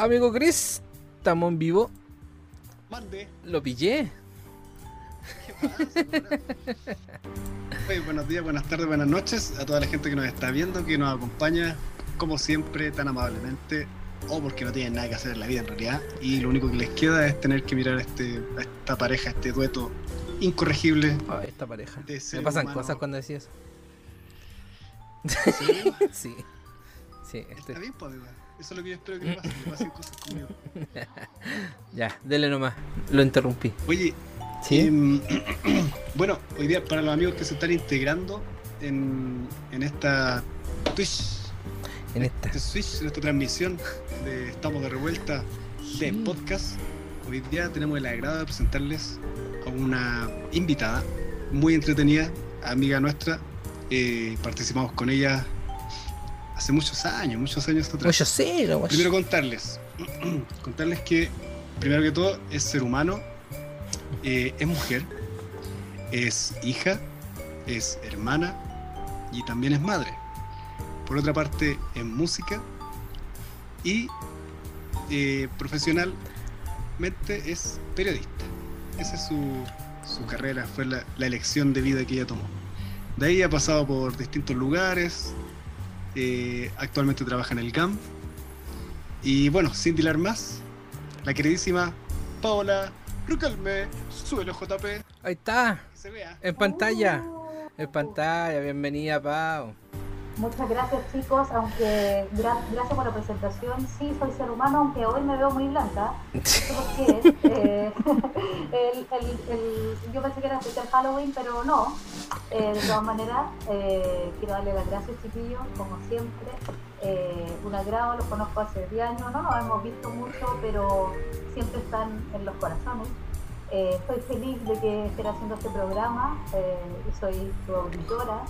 Amigo Chris, estamos en vivo. Mande. Lo pillé. ¿Qué pasa, Oye, buenos días, buenas tardes, buenas noches a toda la gente que nos está viendo, que nos acompaña, como siempre, tan amablemente, o porque no tienen nada que hacer en la vida en realidad, y lo único que les queda es tener que mirar a, este, a esta pareja, este dueto incorregible. Esta pareja. Me pasan humano. cosas cuando decís eso. ¿Sí? Sí. Sí, este- Está bien, amigo. Eso es lo que yo espero que le pase, que pasen cosas conmigo. Ya, dele nomás. Lo interrumpí. Oye, ¿Sí? Em, bueno, hoy día para los amigos que se están integrando en, en esta Twitch, en esta. este Switch, en esta transmisión de Estamos de Revuelta de podcast, hoy día tenemos el agrado de presentarles a una invitada muy entretenida, amiga nuestra. Eh, participamos con ella hace muchos años, muchos años atrás. Cero, guacho. Primero contarles, contarles que primero que todo es ser humano, eh, es mujer, es hija, es hermana y también es madre. Por otra parte, es música y eh, profesionalmente es periodista. Esa es su, su carrera, fue la, la elección de vida que ella tomó. De ahí ha pasado por distintos lugares, eh, actualmente trabaja en el GAM. Y bueno, sin dilar más, la queridísima Paola Rucalme, suelo JP, Ahí está. se vea. En pantalla. En pantalla. Bienvenida, Pau. Muchas gracias chicos, aunque gra- gracias por la presentación. Sí, soy ser humano, aunque hoy me veo muy blanca. No sé por qué. Eh, el- el- el- yo pensé que era especial Halloween, pero no. Eh, de todas maneras, eh, quiero darle las gracias chiquillos, como siempre. Un agrado, los conozco hace 10 años, no nos hemos visto mucho, pero siempre están en los corazones. Eh, estoy feliz de que estén haciendo este programa. eh, soy su auditora.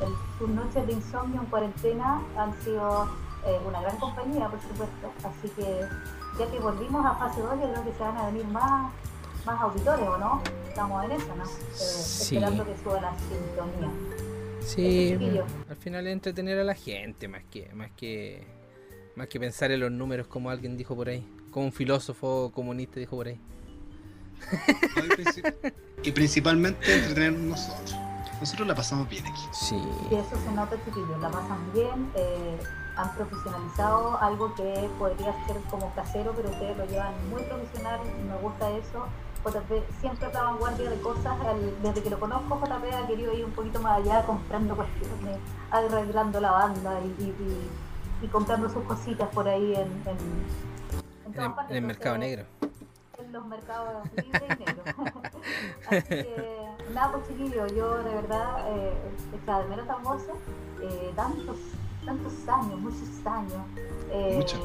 El- sus noches de insomnio en cuarentena han sido eh, una gran compañía, por supuesto. Así que ya que volvimos a fase 2, yo creo que se van a venir más, más auditores, ¿o no? Estamos en eso, ¿no? Eh, Sí. Esperando que suba la sintonía. Sí, al final es entretener a la gente más que más que más que pensar en los números como alguien dijo por ahí, como un filósofo comunista dijo por ahí. Y princip- Y principalmente entretenernos nosotros. Nosotros la pasamos bien aquí. Sí. Y eso se nota, chiquillos, la pasan bien, eh, han profesionalizado algo que podría ser como casero, pero ustedes lo llevan muy profesional y me gusta eso. JP siempre la vanguardia de cosas, el- desde que lo conozco, JP ha querido ir un poquito más allá comprando cuestiones, arreglando la banda y, y- y- y comprando sus cositas por ahí en, en, en En todas el, partes, en el mercado negro. Los mercados libres y negros. Así que, nada, pues chiquillos, yo de verdad eh, echaba de menos tan voces, eh, tantos, tantos años, muchos años, eh, Mucho.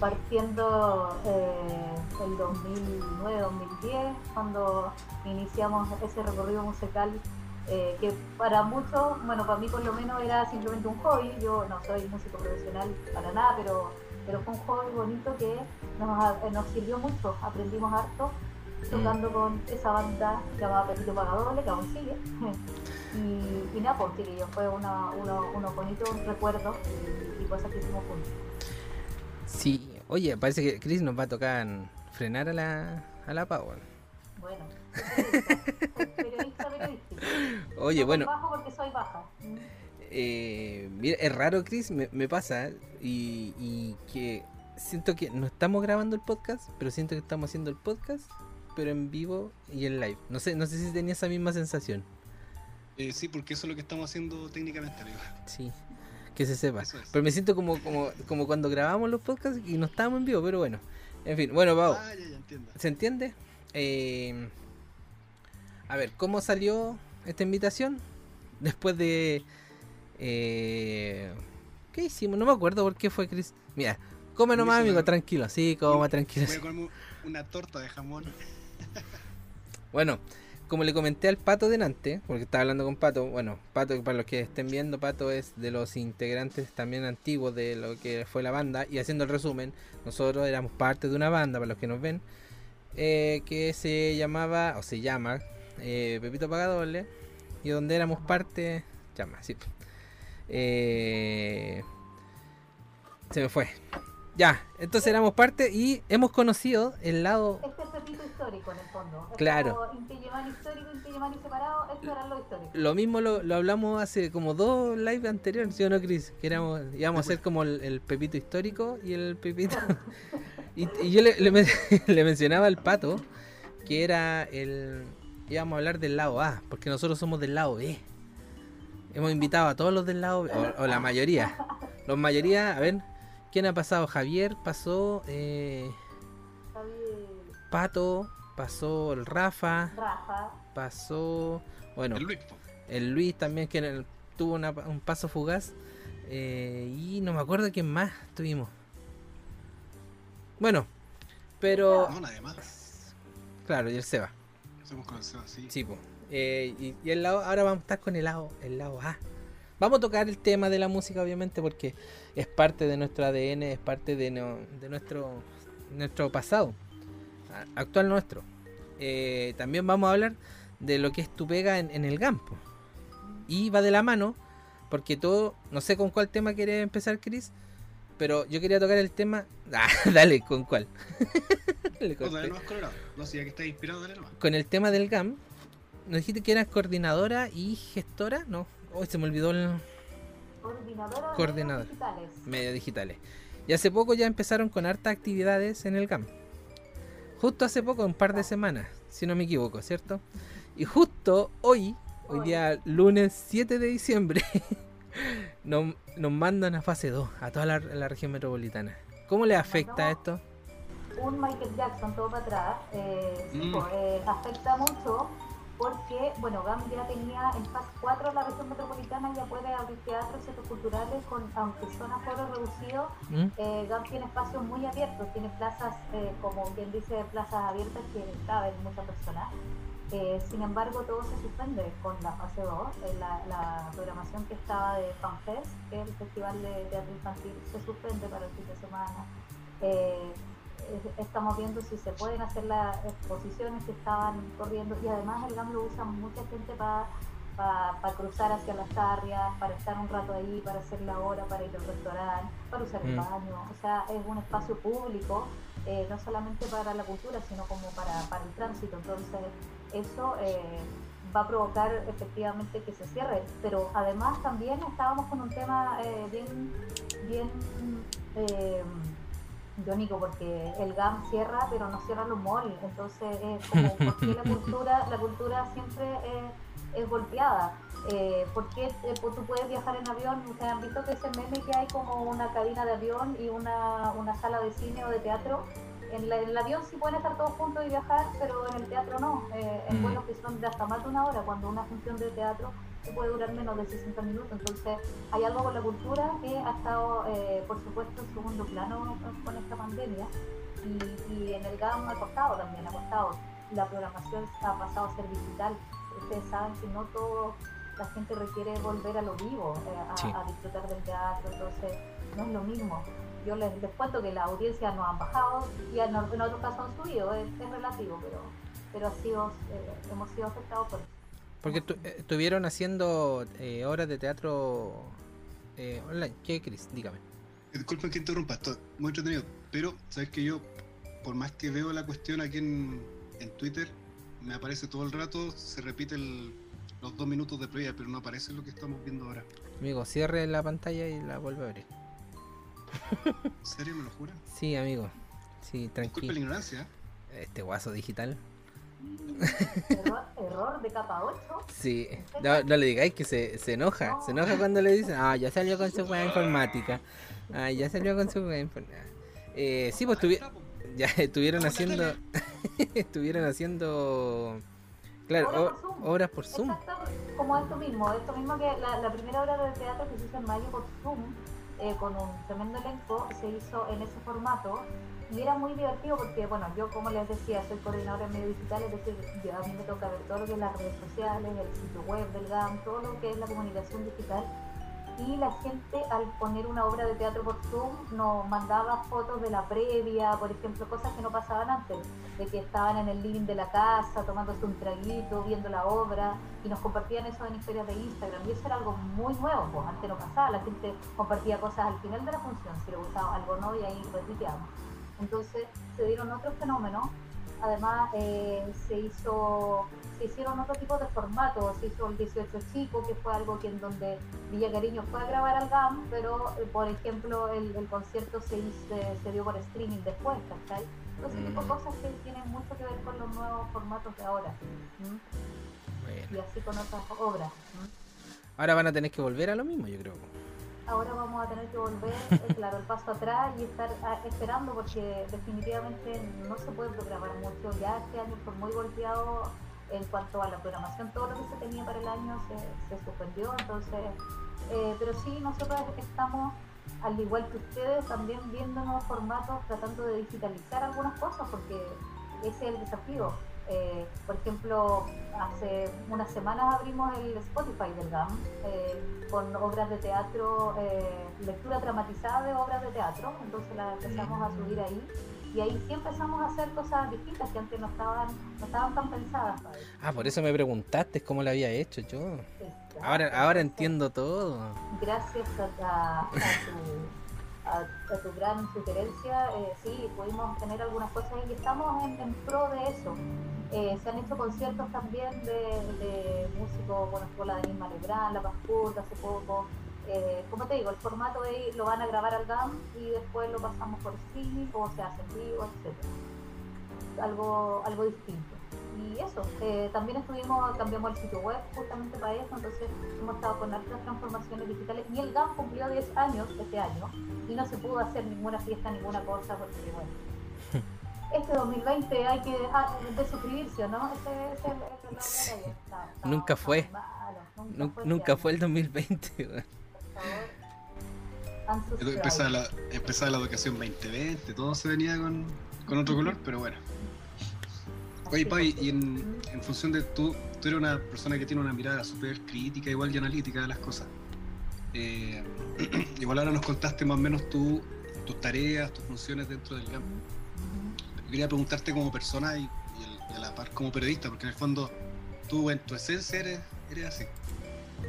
partiendo eh, el 2009-2010, cuando iniciamos ese recorrido musical. eh, que para muchos, bueno, para mí por lo menos era simplemente un hobby, yo no soy músico profesional para nada, pero, pero fue un hobby bonito que nos, ha- nos sirvió mucho, aprendimos harto tocando con esa banda llamada Petito Pagadoble, que aún sigue. y, y nada, pues chiquillos, fue una, uno- unos bonitos recuerdos y, y cosas que hicimos juntos. Sí, oye, parece que Chris nos va a tocar frenar a la a la Pau. Bueno, periodista, periodista. Oye, No bueno, bajo porque soy baja. Eh, mira, es raro, Chris, me, me pasa y, y que siento que no estamos grabando el podcast, pero siento que estamos haciendo el podcast, pero en vivo y en live. No sé, no sé si tenía esa misma sensación. Eh, sí, porque eso es lo que estamos haciendo técnicamente, amigo. Sí, que se sepa. Es. Pero me siento como, como, como cuando grabamos los podcasts y no estábamos en vivo, pero bueno. En fin, bueno, Pau, Ah, ya, ya entiendo. ¿se entiende? Eh, a ver, ¿cómo salió esta invitación? Después de... eh, ¿Qué hicimos? No me acuerdo por qué fue Chris. Mira, come nomás, amigo, tranquilo. Sí, coma tranquilo. Voy a una torta de jamón. Bueno, como le comenté al Pato delante, porque estaba hablando con Pato, bueno, Pato, para los que estén viendo, Pato es de los integrantes también antiguos de lo que fue la banda, y haciendo el resumen, nosotros éramos parte de una banda, para los que nos ven, eh, que se llamaba, o se llama, eh, Pepito Pagadoble, y donde éramos parte, llama, sí. Eh, se me fue. Ya, entonces éramos parte y hemos conocido el lado. Este es Pepito histórico en el fondo. Claro. histórico, separado, esto era lo histórico. Lo mismo lo, lo hablamos hace como dos live anteriores, ¿sí o no, Chris? Que éramos, íbamos a ser como el, el Pepito histórico y el Pepito. y, y yo le, le le mencionaba al pato que era el. íbamos a hablar del lado A, porque nosotros somos del lado B. Hemos invitado a todos los del lado o, o la mayoría. Los mayoría, a ver, ¿quién ha pasado? Javier pasó, eh, Javier, Pato, pasó el Rafa, Rafa, pasó. Bueno, El Luis, el Luis también que en el- tuvo una- un paso fugaz. eh, y no me acuerdo quién más tuvimos. Bueno, pero. No, nadie más. Claro, y el Seba. Hacemos con el Seba, sí. Sí, po. Eh, y, y el lado, ahora vamos a estar con el lado, el lado A. Vamos a tocar el tema de la música, obviamente, porque es parte de nuestro ADN, es parte de, no- de nuestro, nuestro pasado, actual nuestro. Eh, también vamos a hablar de lo que es tu pega en, en el campo. Y va de la mano, porque todo, no sé con cuál tema quiere empezar, Chris, pero yo quería tocar el tema. Ah, dale, ¿con cuál? Le No, corté dale nomás colorado. No, si ya que estás inspirado, dale nomás. con el tema del GAM, nos dijiste que eras coordinadora y gestora, no, hoy se me olvidó el coordinadora de Coordinadora. medios digitales. medios digitales. Y hace poco ya empezaron con hartas actividades en el GAM. Justo hace poco, un par de semanas, si no me equivoco, ¿cierto? Y justo hoy, hoy Hoy. día lunes 7 de diciembre, nos, nos mandan a fase 2, a toda la, la región metropolitana. ¿Cómo le afecta esto? un Michael Jackson todo para atrás, eh, sí, Mm. pues, eh, afecta mucho porque, bueno, GAM ya tenía en fase 4 la región metropolitana, ya puede abrir teatros, centros culturales, con, aunque son a foro reducido, ¿Mm? eh, GAM tiene espacios muy abiertos, tiene plazas, eh, como quien dice, plazas abiertas que caben muchas personas. Eh, sin embargo, todo se suspende con la fase 2. Eh, la, la programación que estaba de FanFest, que es el Festival de Teatro Infantil, se suspende para el fin de semana. Eh, estamos viendo si se pueden hacer las exposiciones que estaban corriendo y además el GAM lo usa mucha gente para cruzar hacia las tarrias, para estar un rato ahí, para hacer la hora, para ir al restaurante, para usar el Mm. baño. O sea, es un espacio público, eh, no solamente para la cultura, sino como para, para el tránsito. Entonces, eso eh, va a provocar efectivamente que se cierre. Pero además también estábamos con un tema eh, bien, bien irónico, porque el GAM cierra, pero no cierra los malls. Entonces, es como, ¿por qué la cultura, la cultura siempre eh, es golpeada? Eh, ¿Por qué eh, pues, tú puedes viajar en avión? ¿Ustedes han visto que ese meme que hay como una cabina de avión y una, una sala de cine o de teatro? En, la- en el avión sí pueden estar todos juntos y viajar, pero en el teatro no. Eh, en Mm. vuelos que son de hasta más de una hora, cuando una función de teatro puede durar menos de 60 minutos. Entonces, hay algo con la cultura que ha estado, eh, por supuesto, en segundo plano con esta pandemia. Y, y en el GAM ha costado también, ha costado. La programación ha pasado a ser digital. Ustedes saben que no todo la gente requiere volver a lo vivo, eh, a, Sí. a disfrutar del teatro, entonces no es lo mismo. Yo les, les cuento que la audiencia no han bajado y en, en otros casos han subido, es, es relativo, pero, pero ha sido, eh, hemos sido afectados por eso. Porque tu- eh, estuvieron haciendo eh, obras de teatro eh, online. ¿Qué, Chris? Dígame. Disculpen que interrumpa, esto es muy entretenido. Pero, ¿sabes que yo, por más que veo la cuestión aquí en, en Twitter, me aparece todo el rato, se repite el- los dos minutos de previa, pero no aparece lo que estamos viendo ahora. Amigo, cierre la pantalla y la vuelve a abrir. ¿En serio me lo jura? Sí, amigo. Sí, Disculpe la tranquilo. ignorancia. ¿eh? Este guaso digital. Error, error de capa 8. Sí. No, no le digáis que se, se enoja. Se enoja cuando le dicen, ah, ya salió con su weá informática. Ah, ya salió con su weá informática. Eh, sí, pues tuvi- ya estuvieron haciendo. estuvieron haciendo. Claro, Obras por Zoom. obras por Zoom. Exacto, como esto mismo, esto mismo que la, la primera obra de teatro que se hizo en mayo por Zoom, eh, con un tremendo elenco, se hizo en ese formato y era muy divertido porque, bueno, yo como les decía, soy coordinadora de medios digitales, es decir, yo, a mí me toca ver todo lo que es las redes sociales, el sitio web del GAM, todo lo que es la comunicación digital y la gente al poner una obra de teatro por Zoom nos mandaba fotos de la previa, por ejemplo, cosas que no pasaban antes, de que estaban en el living de la casa tomándose un traguito, viendo la obra y nos compartían eso en historias de Instagram y eso era algo muy nuevo, pues antes no pasaba, la gente compartía cosas al final de la función, si le gustaba algo no y ahí repiteamos. Entonces se dieron otros fenómenos Además, eh, se hizo se hicieron otro tipo de formatos, se hizo el 18 Chico, que fue algo que en donde Villa Cariño fue a grabar al GAM, pero eh, por ejemplo el, concierto se, se dio por streaming después, ¿cachai? Entonces, tipo mm. cosas que tienen mucho que ver con los nuevos formatos de ahora. Y así con otras obras. Ahora van a tener que volver a lo mismo, yo creo ahora vamos a tener que volver, eh, claro, el paso atrás y estar ah, esperando porque definitivamente no se puede programar mucho. Ya este año fue muy golpeado en cuanto a la programación, todo lo que se tenía para el año se, se suspendió, entonces, eh, pero sí, nosotros estamos, al igual que ustedes, también viendo nuevos formatos, tratando de digitalizar algunas cosas, porque ese es el desafío. Eh, por ejemplo, hace unas semanas abrimos el Spotify del GAM eh, con obras de teatro, eh, lectura dramatizada de obras de teatro, entonces la empezamos a subir ahí y ahí sí empezamos a hacer cosas distintas que antes no estaban, no estaban tan pensadas. Ah, por eso me preguntaste cómo lo había hecho yo. ahora ahora entiendo todo. Gracias a, tu, tu, gran sugerencia, sí, pudimos tener algunas cosas y estamos en, pro de eso. Eh, se han hecho conciertos también de, músicos, bueno, estuvo la de Nisma Lebrán, La Pascurta hace poco. Eh, como te digo, el formato de lo van a grabar al GAM y después lo pasamos por streaming o se hace en vivo, etc. Algo, algo distinto. Y eso, eh, también estuvimos, cambiamos el sitio web justamente para eso, entonces hemos estado con altas transformaciones digitales y el GAM cumplió 10 años este año y no se pudo hacer ninguna fiesta, ninguna cosa, porque bueno, este 2020 hay que ah, suscribirse, ¿no? Ese, nunca fue. nunca, fue, el 2020. Empezaba la, empezaba la educación 2020, todo se venía con, con otro color, pero bueno. Oye, Pai, y en, función de tú, tú eres una persona que tiene una mirada súper crítica, igual y analítica de las cosas. Eh, igual ahora nos contaste más o menos tú, tus tareas, tus funciones dentro del campo quería preguntarte como persona y, a la par como periodista, porque en el fondo tú en tu esencia eres, así.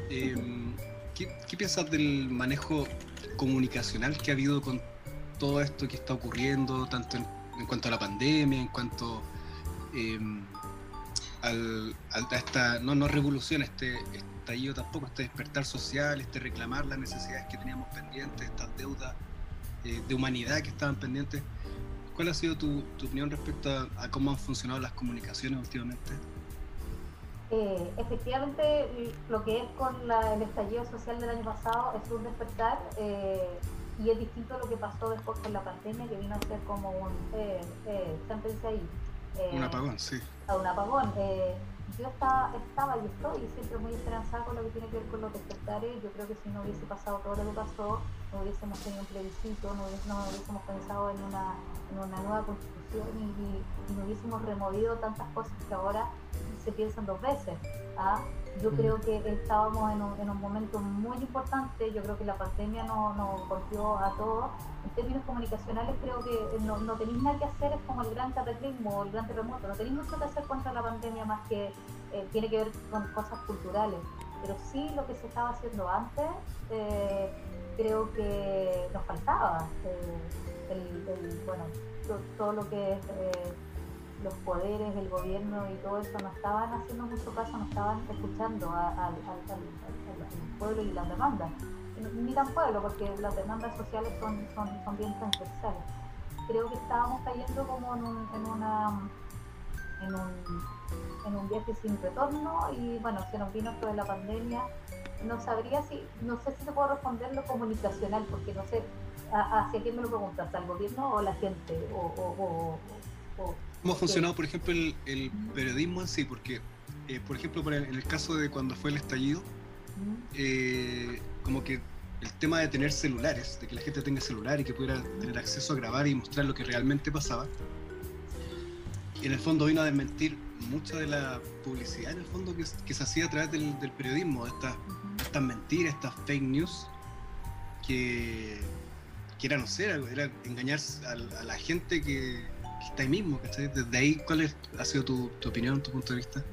Em, ¿qué, piensas del manejo comunicacional que ha habido con todo esto que está ocurriendo, tanto en, cuanto a la pandemia, en cuanto em, al, a esta, no, no revolución, este estallido tampoco, este despertar social, este reclamar las necesidades que teníamos pendientes, estas deudas eh, de humanidad que estaban pendientes? ¿Cuál ha sido tu, opinión respecto a, cómo han funcionado las comunicaciones últimamente? Eh, efectivamente, lo que es con el estallido social del año pasado es un despertar eh, y es distinto a lo que pasó después con la pandemia, que vino a ser como un, eh, eh ahí. Un apagón, sí. A un apagón. yo estaba, estaba y estoy siempre muy esperanzada con lo que tiene que ver con los despertares. Yo creo que si no hubiese pasado todo lo que pasó, no hubiésemos tenido un plebiscito, no hubiésemos, pensado en una, en una nueva constitución y, no hubiésemos removido tantas cosas que ahora se piensan dos veces. ¿ah? Yo creo mm. que estábamos en un, en un, momento muy importante, yo creo que la pandemia nos no golpeó a todos. En términos comunicacionales creo que no, no tenéis nada que hacer, es como el gran cataclismo, el gran terremoto, no tenéis mucho que hacer contra la pandemia más que eh, tiene que ver con cosas culturales. Pero sí lo que se estaba haciendo antes, eh, creo que nos faltaba. Eh, el, bueno, todo, lo que es eh, los poderes, el gobierno y todo eso no estaban haciendo mucho caso, no estaban escuchando al, pueblo y las demandas. Ni tan pueblo, porque las demandas sociales son, son, son bien transversales. Creo que estábamos cayendo como en, un, en una en un, en un viaje sin retorno y bueno, se nos vino esto de la pandemia. No sabría si, no sé si te puedo responder lo comunicacional, porque no sé hacia quién me lo preguntas, al gobierno o la gente, o... ¿Cómo ha funcionado, por ejemplo, el, periodismo en sí? Porque, eh, por ejemplo, en el caso de cuando fue el estallido, eh, como que el tema de tener celulares, de que la gente tenga celular y que pudiera tener acceso a grabar y mostrar lo que realmente pasaba, en el fondo vino a desmentir mucha de la publicidad en el fondo que, se hacía a través del, periodismo, de estas, estas mentiras, estas fake news, que, que era, no sé, era, era engañar a, a la gente que, está ahí mismo, ¿cachai? Desde ahí, ¿cuál es- ha sido tu, tu opinión, tu punto de vista?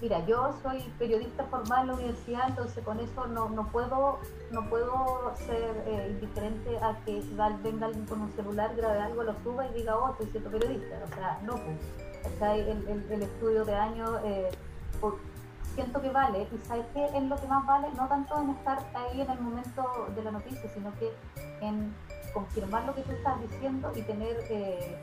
Mira, yo soy periodista formal en la universidad, entonces con eso no, no puedo no puedo ser eh, indiferente a que venga alguien con un celular, grabe algo, lo suba y diga, oh, estoy siendo periodista. O sea, no, pues. El, estudio de años eh, por- siento que vale, y sabes que es lo que más vale, no tanto en estar ahí en el momento de la noticia, sino que en confirmar lo que tú estás diciendo y tener eh,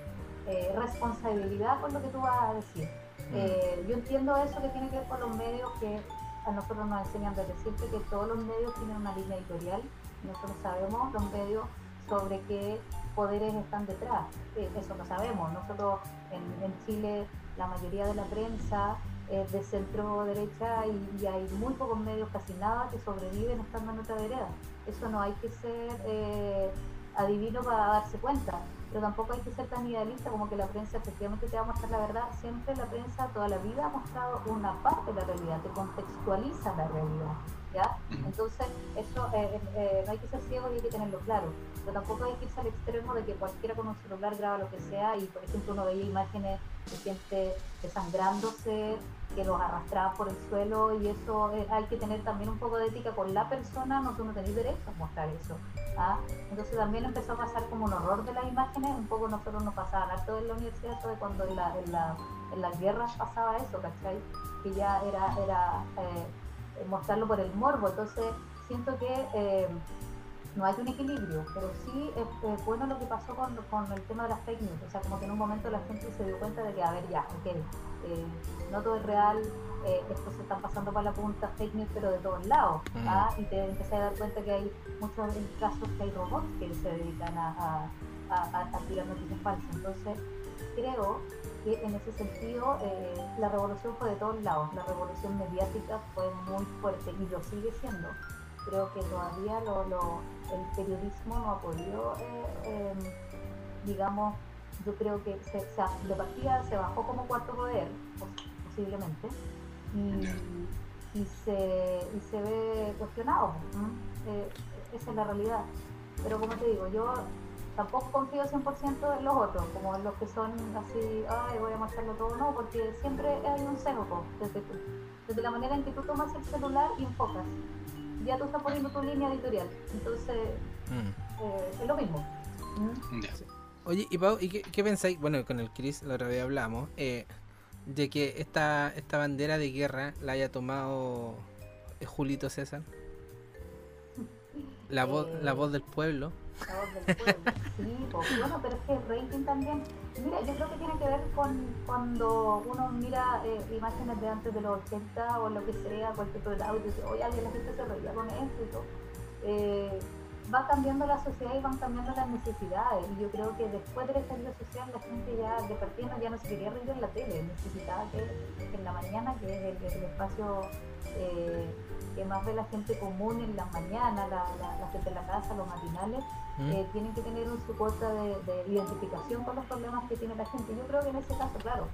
eh, responsabilidad con lo que tú vas a decir. Eh, yo entiendo eso que tiene que ver con los medios que a nosotros nos enseñan desde siempre que todos los medios tienen una línea editorial. Nosotros sabemos los medios sobre qué poderes están detrás. Eh, eso lo sabemos. Nosotros en, Chile la mayoría de la prensa es de centro derecha y, y hay muy pocos medios, casi nada, que sobreviven estando en otra vereda. Eso no hay que ser eh, adivino para darse cuenta pero tampoco hay que ser tan idealista como que la prensa efectivamente te va a mostrar la verdad. Siempre la prensa toda la vida ha mostrado una parte de la realidad, te contextualiza la realidad. ¿ya? Entonces, eso eh, eh, no hay que ser ciego y hay que tenerlo claro. Pero tampoco hay que irse al extremo de que cualquiera con un celular graba lo que sea y, por ejemplo, uno veía imágenes de gente desangrándose, que los arrastraban por el suelo y eso eh, hay que tener también un poco de ética con la persona, no tú no tenés derecho a mostrar eso. ¿ah? Entonces también empezó a pasar como un horror de las imágenes, un poco nosotros nos pasaban harto en la universidad, eso de cuando en, la, en, la, en las guerras pasaba eso, ¿cachai? Que ya era, era eh, mostrarlo por el morbo, entonces siento que eh, no hay un equilibrio, pero sí es, bueno lo que pasó con, con, el tema de las fake news, o sea, como que en un momento la gente se dio cuenta de que, a ver, ya, ok, eh, no todo es real, eh, esto se están pasando para la punta, fake news, pero de todos lados, Mm. ¿ah? y te empecé a dar cuenta que hay muchos casos que hay robots que se dedican a, a, a, a tirar noticias falsas, entonces creo que en ese sentido eh, la revolución fue de todos lados, la revolución mediática fue muy fuerte y lo sigue siendo. Creo que todavía lo, lo, el periodismo no ha podido, eh, eh, digamos, yo creo que se, se, de partida se bajó como cuarto poder, pos- posiblemente, y, y, se, y se ve cuestionado. Eh, esa es la realidad. Pero como te digo, yo tampoco confío 100% en los otros, como en los que son así, ay, voy a mostrarlo todo, no, porque siempre hay un sesgo, desde, desde la manera en que tú tomas el celular y enfocas. Ya tú estás poniendo tu línea editorial, entonces Mm. eh, es lo mismo. ¿Mm? Oye, y Pau, ¿y qué, qué pensáis? Bueno, con el Chris la otra vez hablamos, eh, de que esta, esta bandera de guerra la haya tomado eh, Julito César. La voz, la voz del pueblo. La voz del pueblo. Sí, pues, bueno, pero es que el rating también. Mira, yo creo que tiene que ver con cuando uno mira eh, imágenes de antes de los 80 o lo que sea, cualquier programa, y dice, oye, alguien la gente se reía con esto y todo. Eh, va cambiando la sociedad y van cambiando las necesidades. Y yo creo que después del estallido social, la gente ya de partida ya no se quería reír en la tele, necesitaba que, en la mañana, que es el, el espacio. Eh, que más ve la gente común en las mañanas, la, la, la gente de la casa, los matinales, ¿Mm? eh, tienen que tener un, su cuota de, de, identificación con los problemas que tiene la gente. Yo creo que en ese caso, claro,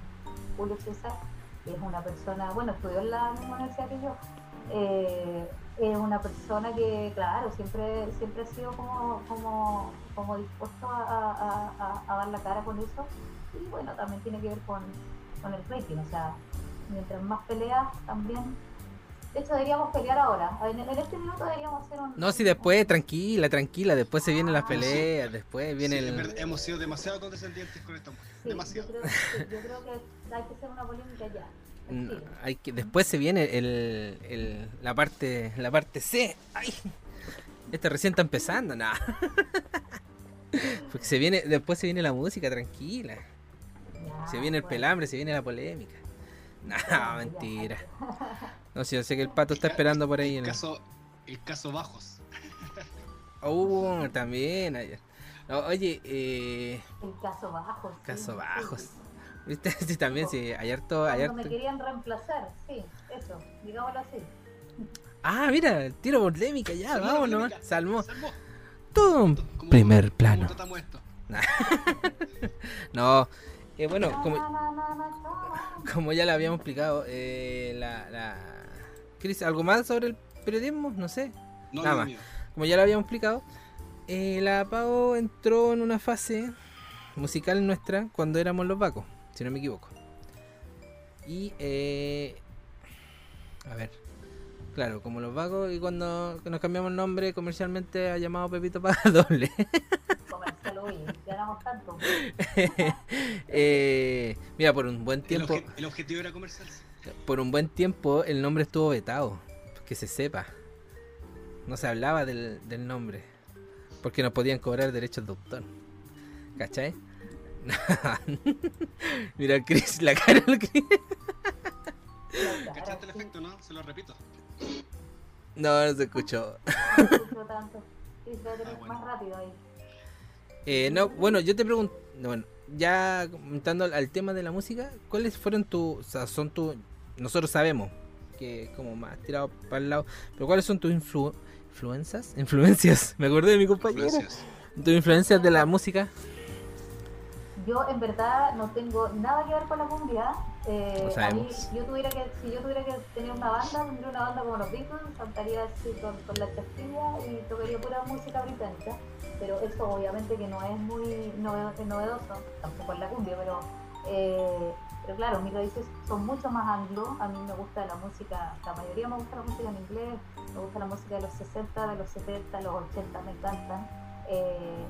Julio César es una persona, bueno, estudió en la misma universidad que yo, eh, es una persona que, claro, siempre siempre ha sido como, como, como dispuesto a, a, a, a, dar la cara con eso. Y bueno, también tiene que ver con, con el rating, o sea, mientras más peleas también de hecho, deberíamos pelear ahora. En, en, este minuto deberíamos hacer un. No, si después, tranquila, tranquila. Después se vienen las peleas. Después viene Sí, el. hemos sido demasiado condescendientes con esta mujer. Sí, demasiado. Yo creo, sí, yo creo que hay que hacer una polémica ya. No, hay que, después se viene el, el, la parte la parte C. Ay, este recién está empezando, nada. Porque se viene, después se viene la música, tranquila. Se viene el pelambre, se viene la polémica. No, mentira. No sé, yo sé que el pato está esperando por ahí. El en el- caso, el caso Bajos. Uh, también. ayer. No, oye, eh, El caso bajos. caso sí, bajos. sí. ¿Viste? Sí, también, sí. Hay harto, hay Cuando me harto- querían reemplazar, sí, eso, digámoslo así. Ah, mira, tiro polémica ya, Salmó vámonos. polémica. Salmó. Salmó. Tum. ¿Cómo- Primer cómo plano. tratamos esto? No, eh, bueno, como, como ya le habíamos explicado, eh, la, la... Chris, ¿algo más sobre el periodismo? No sé. No, Nada más. mío. Como ya lo habíamos explicado, Eh, la Pau entró en una fase musical nuestra cuando éramos los vacos, si no me equivoco. Y, eh, a ver, claro, como los vagos y cuando nos cambiamos el nombre comercialmente ha llamado Pepito para doble. Comercial, uy, ganamos tanto. Eh, mira, por un buen El, tiempo, obje- el objetivo era comercial. por un buen tiempo el nombre estuvo vetado, que se sepa. No se hablaba del, del nombre, porque nos podían cobrar derechos de autor. ¿Cachai? Mira, Chris, la cara del Chris. ¿Cachaste el efecto, no? Se lo repito. No, no se escuchó. No tanto. Tener Ah, bueno. más rápido ahí. Eh, no, bueno, yo te pregunto, bueno, ya comentando al, tema de la música, ¿cuáles fueron tus, o sea, son tus, nosotros sabemos que es como más tirado para el lado, pero ¿cuáles son tus influ- influencias? Influencias, me acordé de mi compañero. Influencias. ¿Tus influencias de la música? Yo en verdad no tengo nada que ver con la cumbia. Eh, a mí, yo tuviera que, si yo tuviera que tener una banda, tendría una banda como los Beatles, cantaría así con, con la chasquilla y tocaría pura música británica. Pero eso obviamente que no es muy nove- novedoso, tampoco es la cumbia, pero, eh, pero claro, mis raíces son mucho más anglo. A mí me gusta la música, la mayoría me gusta la música en inglés, me gusta la música de los 60, de los 70, los 80, me encantan. Eh,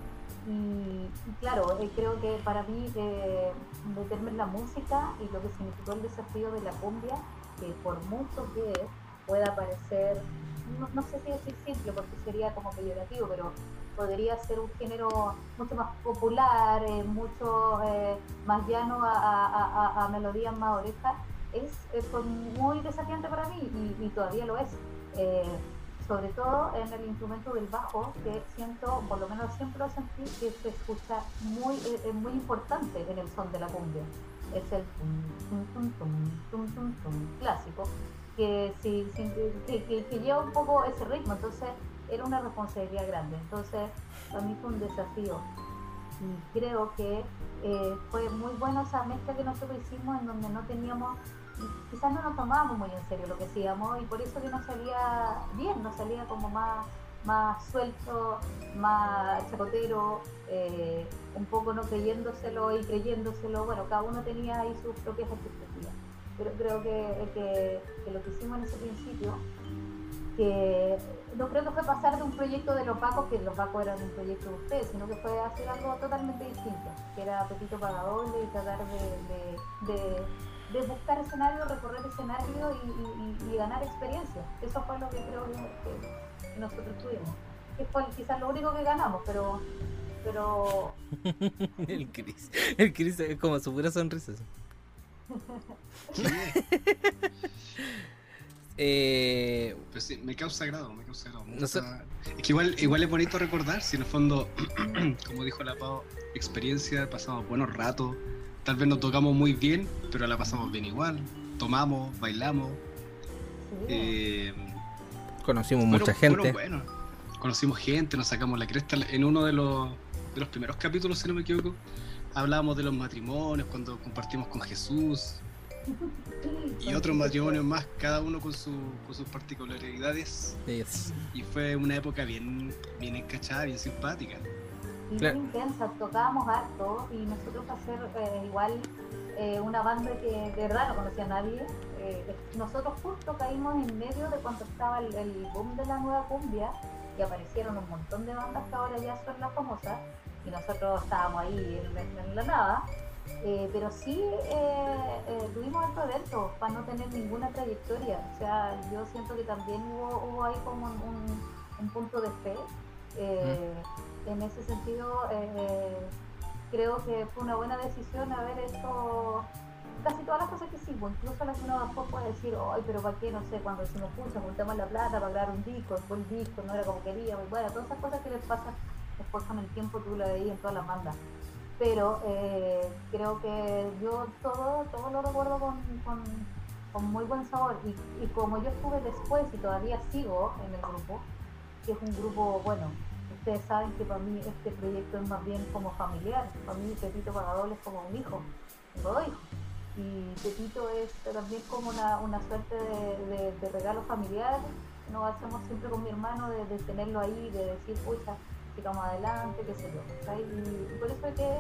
y, y claro, eh, creo que para mí eh, meterme la música y lo que significó el desafío de la cumbia, que por mucho que pueda parecer, no, no sé si decir simple porque sería como peyorativo, pero podría ser un género mucho más popular, eh, mucho eh, más llano a, melodías más orejas, es, es fue muy desafiante para mí y, todavía lo es. Eh, sobre todo en el instrumento del bajo, que siento, por lo menos siempre lo sentí, que se escucha muy, es, es muy importante en el son de la cumbia. Es el tum, tum, tum, tum, clásico, que, sí, que, que- que lleva un poco ese ritmo, entonces era una responsabilidad grande. Entonces, para mí fue un desafío. Y creo que eh, fue muy bueno esa mezcla que nosotros hicimos en donde no teníamos quizás no nos tomábamos muy en serio lo que hacíamos y por eso que nos salía bien, nos salía como más, más suelto, más chacotero, eh, un poco no creyéndoselo y creyéndoselo, bueno, cada uno tenía ahí sus propias expectativas, pero creo que, lo que hicimos en ese principio, que no creo que fue pasar de un proyecto de los Pacos, que los Pacos eran un proyecto de ustedes, sino que fue hacer algo totalmente distinto, que era Petito Pagadoble y tratar de de buscar escenario, recorrer escenario y, y- y- y ganar experiencia. Eso fue lo que creo que, nosotros tuvimos. Que fue quizás lo único que ganamos, pero pero el Chris, el Chris es como su pura sonrisa. Eh, Pues sí, me causa grado, me causa grado. me No Es que igual, igual es bonito recordar, si en el fondo, como dijo la Pau, experiencia, pasamos buenos ratos, tal vez no tocamos muy bien, pero la pasamos bien igual, tomamos, bailamos, sí, eh, conocimos mucha gente. buenos. Conocimos gente, nos sacamos la cresta en uno de los, de los primeros capítulos, si no me equivoco. Hablábamos de los matrimonios, cuando compartimos con Jesús y otros matrimonios más, cada uno con, su, con sus particularidades. Yes. Y fue una época bien, bien encachada, bien simpática. Y Claro. muy intensa, tocábamos harto y nosotros para hacer eh, igual eh, una banda que de verdad no conocía a nadie, eh, nosotros justo caímos en medio de cuando estaba el, el boom de la nueva cumbia y aparecieron un montón de bandas que ahora ya son las famosas y nosotros estábamos ahí en, la nada. Pero sí tuvimos estos eventos para no tener ninguna trayectoria. O sea, yo siento que también hubo, hubo ahí como un, un- un punto de fe. Eh, En ese sentido, eh, creo que fue una buena decisión haber hecho casi todas las cosas que hicimos. Incluso las que uno después puede decir, ay, pero ¿para qué? No sé, cuando decimos, pucha, juntamos la plata para grabar un disco, después el disco no era como queríamos. Bueno, todas esas cosas que les pasan después con el tiempo, tú lo veías en todas las bandas pero eh, creo que yo todo, todo lo recuerdo con, con, con muy buen sabor y, y como yo estuve después y todavía sigo en el grupo, que es un grupo, bueno, ustedes saben que para mí este proyecto es más bien como familiar, para mí Pepito Pagadol es como un hijo, tengo dos hijos y Pepito es también como una, una suerte de, regalo familiar que nos hacemos siempre con mi hermano de, tenerlo ahí, de decir, pucha, sigamos adelante, qué sé yo. Y, por eso es que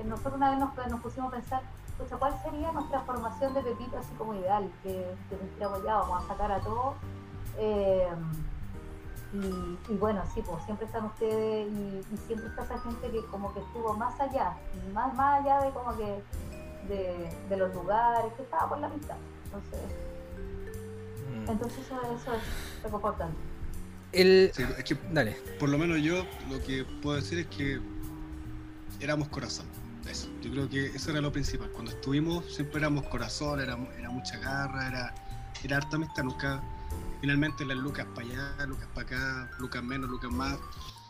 eh, nosotros una vez nos, pusimos a pensar, ¿cuál sería nuestra formación de Pepito así como ideal? Que, que dijéramos, ya, vamos a sacar a todos. Eh, y, bueno, sí, pues siempre están ustedes y, siempre está esa gente que como que estuvo más allá, más, más allá de como que de, los lugares, que estaba por la mitad. Entonces, mm. entonces eso, eso es reconfortante. El... Dale. Por lo menos yo lo que puedo decir es que éramos corazón. Eso. Yo creo que eso era lo principal. Cuando estuvimos siempre éramos corazón, era, era mucha garra, era, era harta amistad, nunca Finalmente las lucas para allá, lucas para acá, lucas menos, lucas más.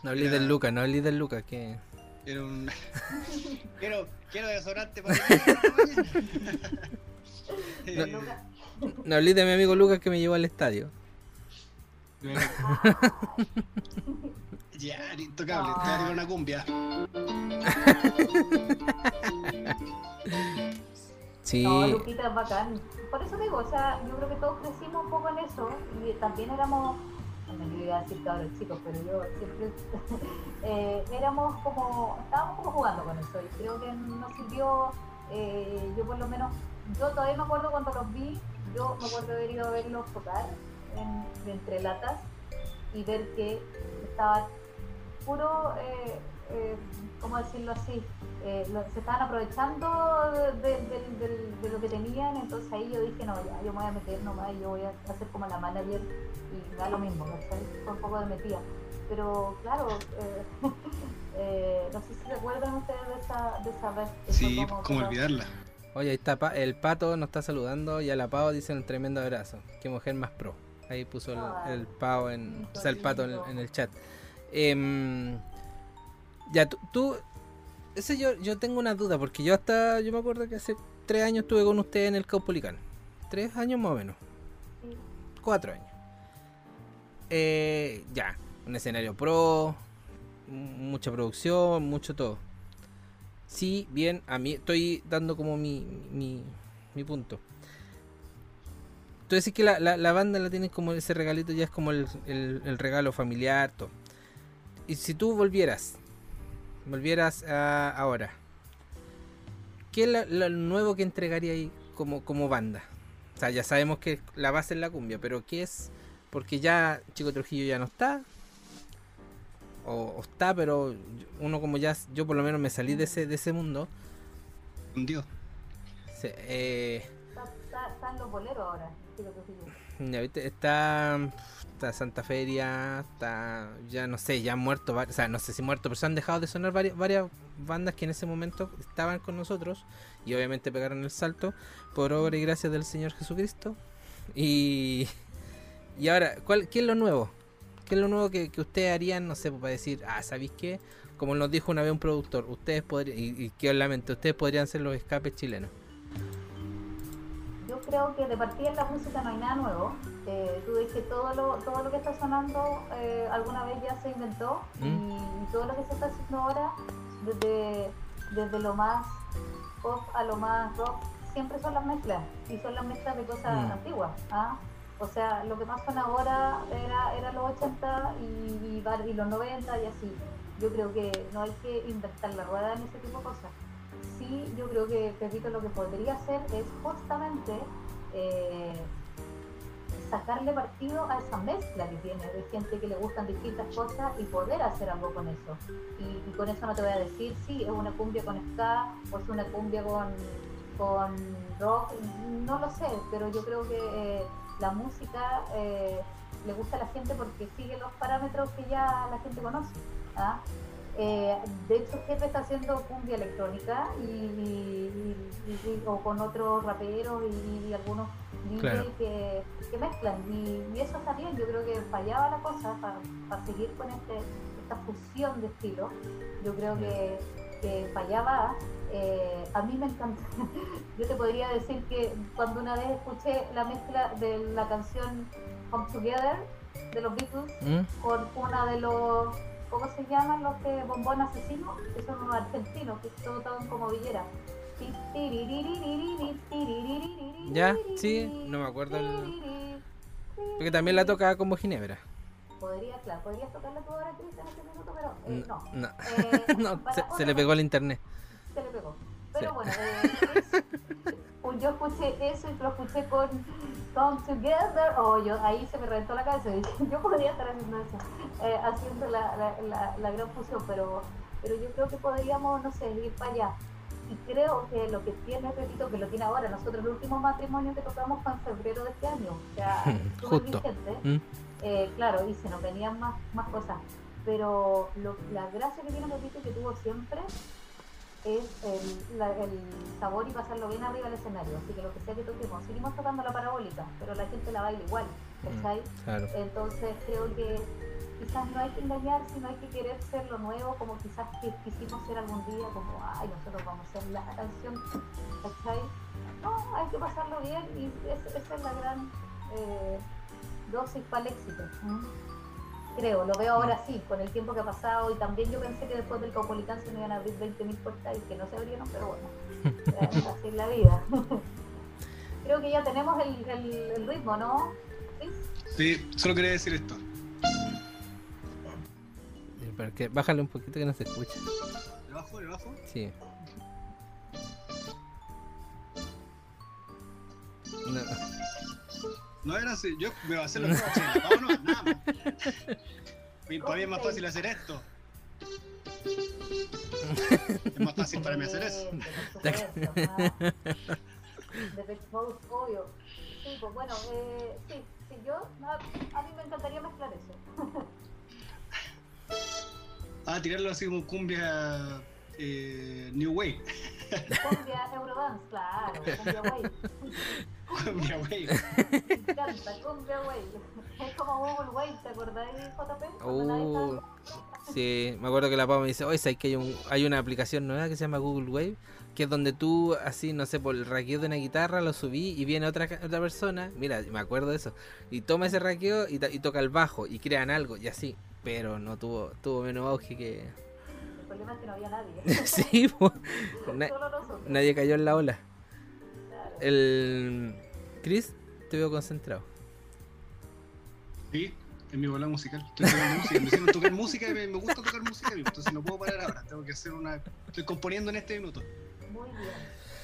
No hablé del Lucas, no hablé del Lucas, que. Era un. quiero, quiero desodorante para no, no hablé de mi amigo Lucas que me llevó al estadio. ya, intocable, te voy a una cumbia. Sí. No, Luquita es bacán. Por eso digo, o sea, yo creo que todos crecimos un poco en eso y también éramos, no me iba a decir cabros chicos, pero yo siempre eh, éramos como, estábamos como jugando con eso y creo que nos sirvió, eh, yo por lo menos, yo todavía me acuerdo cuando los vi, yo me acuerdo haber ido a verlos tocar en, entre latas y ver que estaban puro, eh, eh, ¿cómo decirlo así? Eh, se estaban aprovechando de, lo que tenían, entonces ahí yo dije, no, ya, yo me voy a meter nomás, yo voy a hacer como la manager y da lo mismo, Fue un poco de metida. Pero claro, eh, eh, no sé si recuerdan ustedes de esa, de esa vez. Sí, como, olvidarla. Oye, ahí está, el pato nos está saludando y a la Pau dice un tremendo abrazo. Qué mujer más pro. Ahí puso el, el Pau en, o sea, el pato en, el chat. Em, ya, tú, tú ese yo, yo tengo una duda, porque yo hasta, yo me acuerdo que hace tres años estuve con usted en el Caupolicán. Tres años más o menos. Cuatro años. Eh, ya, un escenario pro, mucha producción, mucho todo. Sí, bien, a mí estoy dando como mi, mi, mi punto. Tú decís que la, la, banda la tienes como ese regalito, ya es como el, el regalo familiar, todo. Y si tú volvieras volvieras a ahora, ¿qué es lo, nuevo que entregaría ahí como, como banda? O sea, ya sabemos que la base es la cumbia, pero ¿qué es? Porque ya Chico Trujillo ya no está. O, está, pero uno como ya, yo por lo menos me salí de ese, de ese mundo. Dios. Eh, está, en los boleros ahora, Chico Trujillo. Ya, ¿viste? Está está Santa Feria, está, ya no sé, ya han muerto, o sea, no sé si muerto, pero se han dejado de sonar varias, varias bandas que en ese momento estaban con nosotros y obviamente pegaron el salto por obra y gracia del Señor Jesucristo. Y, y ahora, ¿cuál, ¿qué es lo nuevo? ¿Qué es lo nuevo que, que ustedes harían, no sé, para decir, ah, ¿sabéis qué? Como nos dijo una vez un productor, ustedes podrían, y, y que lamento, ustedes podrían ser los escapes chilenos creo que de partida en la música no hay nada nuevo. Eh, tú ves que todo lo, todo lo que está sonando eh, alguna vez ya se inventó y, mm. todo lo que se está haciendo ahora, desde, desde lo más pop a lo más rock, siempre son las mezclas y son las mezclas de cosas mm. antiguas. ¿ah? O sea, lo que más suena ahora era, era los 80 y, y, los 90 y así. Yo creo que no hay que inventar la rueda en ese tipo de cosas sí yo creo que Pepito lo que podría hacer es justamente eh, sacarle partido a esa mezcla que tiene de gente que le gustan distintas cosas y poder hacer algo con eso. Y, con eso no te voy a decir si es una cumbia con ska o es una cumbia con, con rock, no lo sé, pero yo creo que eh, la música eh, le gusta a la gente porque sigue los parámetros que ya la gente conoce. ¿ah? Eh, de hecho, Jefe está haciendo cumbia electrónica y, o con otros raperos y, algunos DJs que, mezclan. Y, eso está bien, yo creo que fallaba la cosa para seguir con este, esta fusión de estilos. Yo creo que, fallaba. Eh, a mí me encanta. yo te podría decir que cuando una vez escuché la mezcla de la canción Come Together de los Beatles ¿Mm? con una de los ¿cómo se llaman los que bombón asesinos? Que son unos argentinos, que tocan como villera. Ya, sí, no me acuerdo. Porque también la toca como Ginebra. podría, claro, podrías tocarla tú ahora, Cris, en este minuto, pero eh, no. No, Eh, no, se, se le pegó el internet. se le pegó. Pero Sí. bueno, eh, es- yo escuché eso y lo escuché con Come Together, o yo, ahí se me reventó la cabeza. dije, yo podría estar haciendo eso, eh, haciendo la, la, la, la gran fusión, pero, pero yo creo que podríamos, no sé, ir para allá. Y creo que lo que tiene, repito, que lo tiene ahora, nosotros el último matrimonio que tocamos fue en febrero de este año, o sea, Justo. vigente. ¿Mm? Eh, claro, y se nos venían más, más cosas. Pero lo- la gracia que tiene Pepito y que tuvo siempre es el, la- el sabor y pasarlo bien arriba del escenario. Así que lo que sea que toquemos, seguimos tocando la parabólica, pero la gente la baila igual, ¿cachai? Claro. Entonces creo que quizás no hay que engañar, sino hay que querer ser lo nuevo, como quizás que quisimos ser algún día, como, ay, nosotros vamos a hacer la canción, ¿cachai? No, hay que pasarlo bien y es- esa es la gran eh, dosis para el éxito. ¿m? Creo, lo veo ahora sí, con el tiempo que ha pasado y también yo pensé que después del Caupolicán se me iban a abrir 20.000 puertas y que no se abrieron, pero bueno, así es la vida. Creo que ya tenemos el, el, el ritmo, ¿no? ¿Sí? Sí, solo quería decir esto. Eh, bájale un poquito que no se escucha. ¿Le bajo? ¿Le bajo? Sí. No. No era así, yo me voy a hacer lo mismo. chela, Vámonos, nada más. Mí es más fácil hacer esto. Es más fácil para mí hacer eso. Excelente, por supuesto. De Pet Mode, obvio. Sí, pues bueno, eh, sí, sí, yo, a, a mí me encantaría mezclar eso. Ah, tirarlo así como cumbia eh, New Wave. Cumbia Eurodance, claro, cumbia Wave. Cumbia Wave. Me encanta, cumbia Wave. Es como Google Wave, ¿te acordáis, JP? Uh, sí, me acuerdo que la Pau me dice, oye, ¿sabes que hay, un, hay una aplicación nueva que se llama Google Wave? Que es donde tú, así, no sé, por el raqueo de una guitarra lo subí y viene otra, otra persona, mira, me acuerdo de eso, y toma ese raqueo y toca el bajo y crean algo y así, pero no tuvo, tuvo menos auge que... El problema es que no había nadie. sí, po. Na- Solo nosotros. nadie cayó en la ola. Claro. El... Chris, te veo concentrado. Sí, en mi bola musical. Estoy tocando música. Me hicieron tocar música y me, me gusta tocar música, entonces no puedo parar ahora. Tengo que hacer una. Estoy componiendo en este minuto. Muy bien,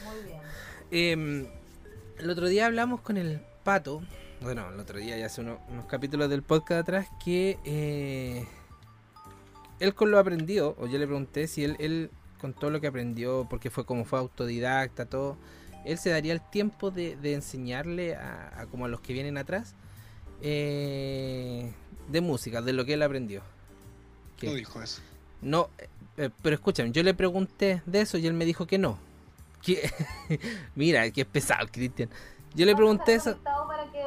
muy bien. Em, el otro día hablamos con el pato, bueno, el otro día ya hace uno- unos capítulos del podcast atrás, que eh, él con lo aprendió, o yo le pregunté si él, él con todo lo que aprendió, porque fue como fue autodidacta, todo, él se daría el tiempo de, de enseñarle a, a como a los que vienen atrás eh, de música, de lo que él aprendió. No dijo eso. no, eh, pero escúchame, yo le pregunté de eso y él me dijo que no. Que, mira, que es pesado el Cristian. Yo le pregunté ¿Está eso, para que?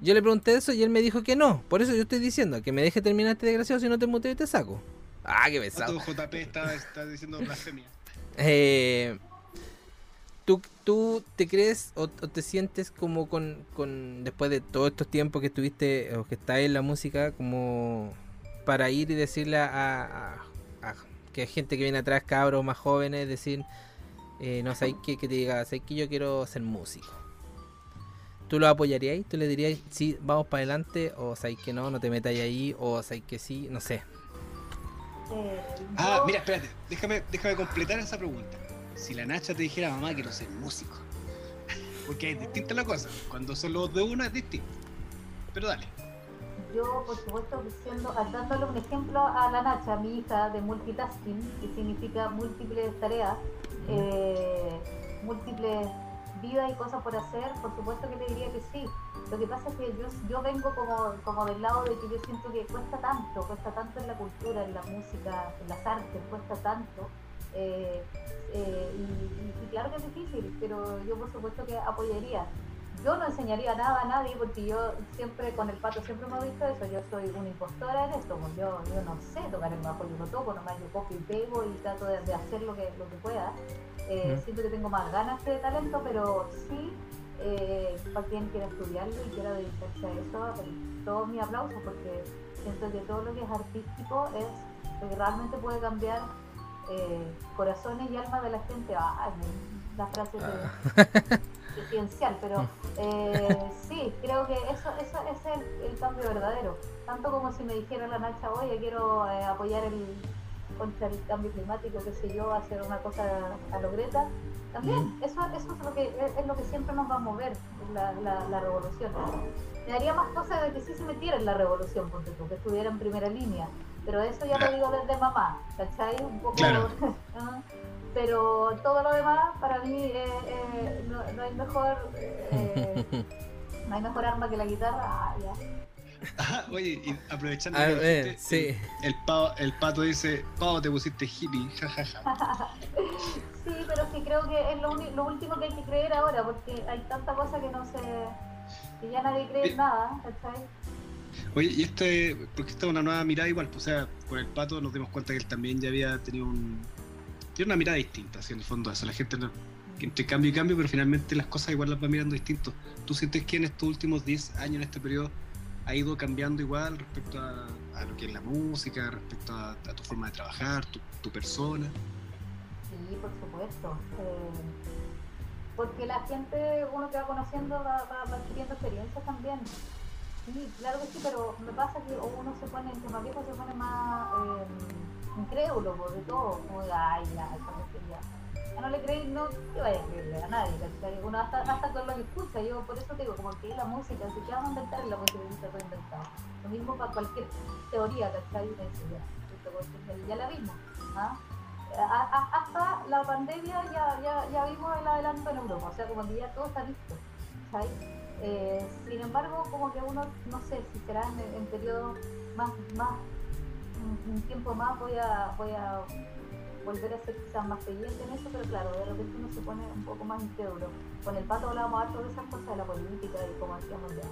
Yo le pregunté eso y él me dijo que no. Por eso yo estoy diciendo que me deje terminar este desgraciado si no te muteo y te saco. Ah, qué pesado. ¿Cuánto JP está, está diciendo blasfemia? Eh, ¿tú, ¿Tú te crees o, o te sientes como con, con, después de todos estos tiempos que estuviste o que estás en la música, como para ir y decirle a, a- a- que hay gente que viene atrás, cabros más jóvenes, decir, eh, no sé, que, que te diga, sé que yo quiero ser músico? ¿Tú lo apoyarías? ¿Tú le dirías, sí, vamos para adelante? ¿O sabes que no, no te metas ahí? ¿O sabes que sí? No sé. Eh, Ah, mira, espérate. Déjame, déjame completar esa pregunta. Si la Nacha te dijera, mamá, quiero ser músico. Porque es distinta la cosa. Cuando son los de una es distinto. Pero dale. Yo, por supuesto, siendo, dándole un ejemplo a la Nacha, mi hija, de multitasking, que significa múltiples tareas, eh, múltiples vidas y cosas por hacer, por supuesto que le diría que sí. Lo que pasa es que yo, yo vengo como, como del lado de que yo siento que cuesta tanto, cuesta tanto en la cultura, en la música, en las artes, cuesta tanto. eh, eh, y, y- y claro que es difícil, pero yo por supuesto que apoyaría yo no enseñaría nada a nadie porque yo siempre con el pato siempre me he visto eso, yo soy una impostora en esto, pues yo, yo no sé tocar el bajo, yo lo toco, nomás yo copio y pego y trato de, de hacer lo que, lo que pueda. Eh, Mm. Siento que tengo más ganas que talento, pero sí, eh, para quien quiera estudiarlo y quiera dedicarse a eso, eh, todo mi aplauso porque siento que todo lo que es artístico es lo que realmente puede cambiar eh, corazones y almas de la gente. Me- la frase de, presidencial, pero eh, sí, creo que eso, eso es el, el, cambio verdadero. Tanto como si me dijera la Nacha, oye, quiero eh, apoyar el contra el cambio climático, qué sé yo, hacer una cosa a lo Greta. También, eso, eso es, lo que, es, lo que siempre nos va a mover, la, la, la revolución. Me daría más cosas de que sí se metiera en la revolución, porque tú, que estuviera en primera línea. Pero eso ya lo digo desde mamá, ¿cachai? Un poco. Claro. pero todo lo demás para mí eh, eh, no, no, hay mejor eh, no hay mejor arma que la guitarra ah, ya. Oye, y aprovechando que dijiste, sí. el, pavo- el pato dice, Pavo, te pusiste hippie, jajaja. sí pero sí creo que es lo, lo último que hay que creer ahora porque hay tanta cosa que no se que ya nadie cree en nada ¿cachai? Oye, y este, porque esta es una nueva mirada igual, pues, o sea, con el pato nos dimos cuenta que él también ya había tenido un... Tiene una mirada distinta, así en el fondo, eso, la gente no- entre cambio y cambio, pero finalmente las cosas igual las va mirando distinto. ¿Tú sientes que en estos últimos 10 años, en este periodo, ha ido cambiando igual respecto a, lo que es la música, respecto a, tu forma de trabajar, tu, persona? Sí, por supuesto. Eh, porque la gente, uno que va conociendo, va, adquiriendo experiencias también. Sí, claro que sí, pero me pasa que uno se pone, entre más viejo se pone más eh, incrédulo por de todo. Como de, ay, ya, ya. No le creéis, no, que vaya a creerle a nadie, ¿cachai? Uno hasta, hasta con lo que escucha, yo por eso te digo, como que la música, si te vamos a inventar, la música que está todo inventado. Lo mismo para cualquier teoría, ¿cachai? Eso ya, porque ya la vimos. ¿ah? A- hasta la pandemia ya, ya, ya vimos el adelanto en Europa, o sea, como que ya todo está listo. Eh, sin embargo, como que uno, no sé si será en, en periodo más, más un, tiempo más voy a, voy a volver a ser quizás más creyente en eso, pero claro, de repente uno se pone un poco más incrédulo. Con el pato hablábamos harto de esas cosas de la política y como decíamos ya,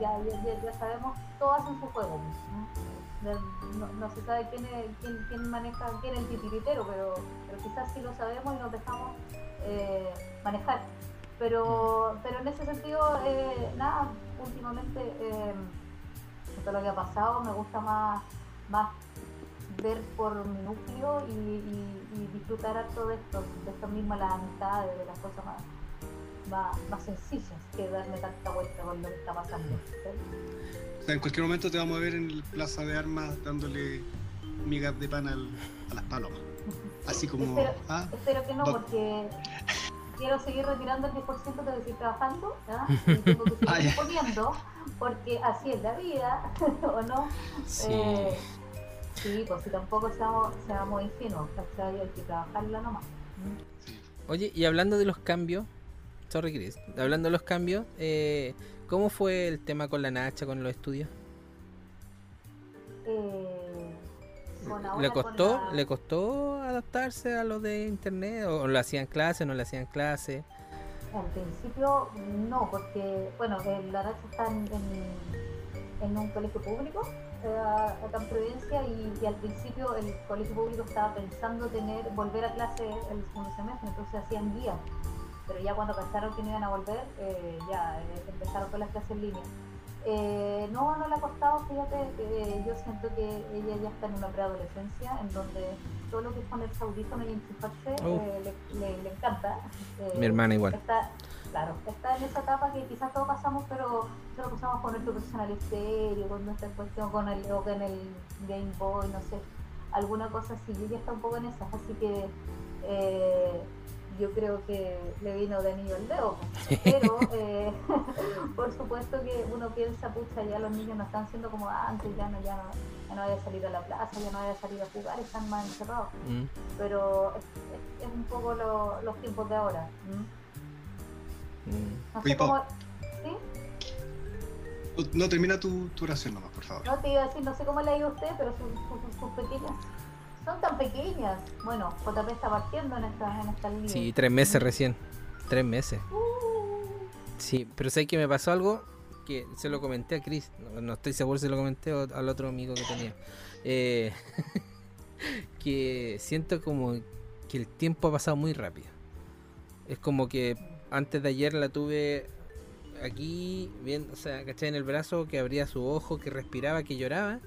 ya, ya, ya, sabemos, todos hacen su juego. ¿no? no, no se sabe quién, es, quién, quién maneja, quién es el titiritero, pero, pero quizás sí lo sabemos y nos dejamos eh, manejar. Pero, pero en ese sentido, eh, nada, últimamente, eh, todo lo que ha pasado, me gusta más, más ver por mi núcleo y, y, y disfrutar harto de esto, de esto mismo, las amistades, de las cosas más, más, más sencillas que darme tanta vuelta con lo que está pasando. ¿sí? O sea, en cualquier momento te vamos a ver en el Plaza de Armas dándole migas de pan al- a las palomas. Así como... Espero, ah, espero que no, porque quiero seguir retirando el 10% tengo que seguir trabajando y tengo que seguir Ah, ya. poniendo, porque así es la vida, ¿o no? Sí. Eh, sí, pues si tampoco seamos, seamos ingenuos, ¿cachai? Hay que trabajarla nomás. Oye, y hablando de los cambios, sorry Chris, hablando de los cambios, eh, ¿cómo fue el tema con la Nacha, con los estudios? Eh, ¿Le costó, la- ¿Le costó adaptarse a lo de internet? ¿O lo hacían clase, no le hacían clase? Al principio no, porque, bueno, el Laracha está en, en, en un colegio público eh, acá en Providencia y, al principio el colegio público estaba pensando tener volver a clase el segundo semestre, entonces hacían guías. Pero ya cuando pensaron que no iban a volver, eh, ya eh, empezaron con las clases en línea. Eh, no, no le ha costado, fíjate, eh, yo siento que ella ya está en una preadolescencia en donde todo lo que es ponerse audífono y enchufarse Oh. eh, le, le- le encanta. Eh, Mi hermana igual. Está, claro, está en esa etapa que quizás todos pasamos, pero nosotros pasamos con nuestro personal estéreo, con nuestra cuestión, con el, o con el Game Boy, no sé, alguna cosa así. Y ella está un poco en esas, así que eh, yo creo que le vino de anillo al dedo. Pero eh, por supuesto que uno piensa, pucha, ya los niños no están siendo como antes, ya no, ya no, ya no voy a salir a la plaza, ya no voy a salir a jugar, están más encerrados Mm. pero es, es- es un poco lo- los tiempos de ahora. ¿m? Mm. No sé cómo. ¿Sí? No, no, termina tu, tu oración nomás, por favor. No te iba a decir, no sé cómo le ha ido a usted, pero sus, sus- sus pequeñas. Son tan pequeñas. Bueno, JP está partiendo en esta, en esta línea. Sí, tres meses recién. Tres meses. Uh, Sí, pero sé que me pasó algo que se lo comenté a Chris. No, no estoy seguro si lo comenté al otro amigo que tenía. Eh, que siento como que el tiempo ha pasado muy rápido. Es como que antes de ayer la tuve aquí, viendo, o sea, ¿cachai? En el brazo, que abría su ojo, que respiraba, que lloraba.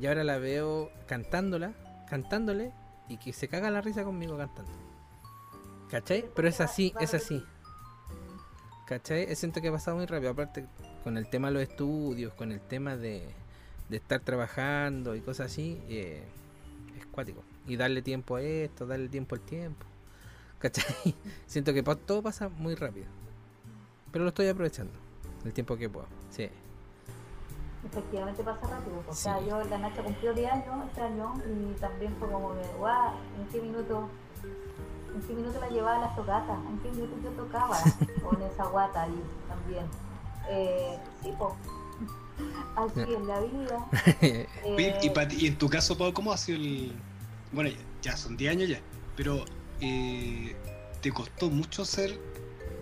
Y ahora la veo cantándola, cantándole, y que se caga la risa conmigo cantando. ¿Cachai? Pero es así, es así. ¿Cachai? Siento que ha pasado muy rápido. Aparte, con el tema de los estudios, con el tema de, de estar trabajando y cosas así, eh, es cuático. Y darle tiempo a esto, darle tiempo al tiempo. ¿Cachai? Siento que todo pasa muy rápido. Pero lo estoy aprovechando. El tiempo que puedo. Sí. Efectivamente pasa rápido. O sea, Sí. yo la Nacha cumplió 10 años este año y también fue como que, guau, ¿en qué minuto? ¿En qué minuto la llevaba a las tocatas? ¿En qué minuto yo tocaba con esa guata ahí también? Eh, sí, pues. Así es la vida. Eh, y, y en tu caso, Pau, ¿cómo ha sido el. Bueno, ya, ya son 10 años ya, pero eh, ¿te costó mucho ser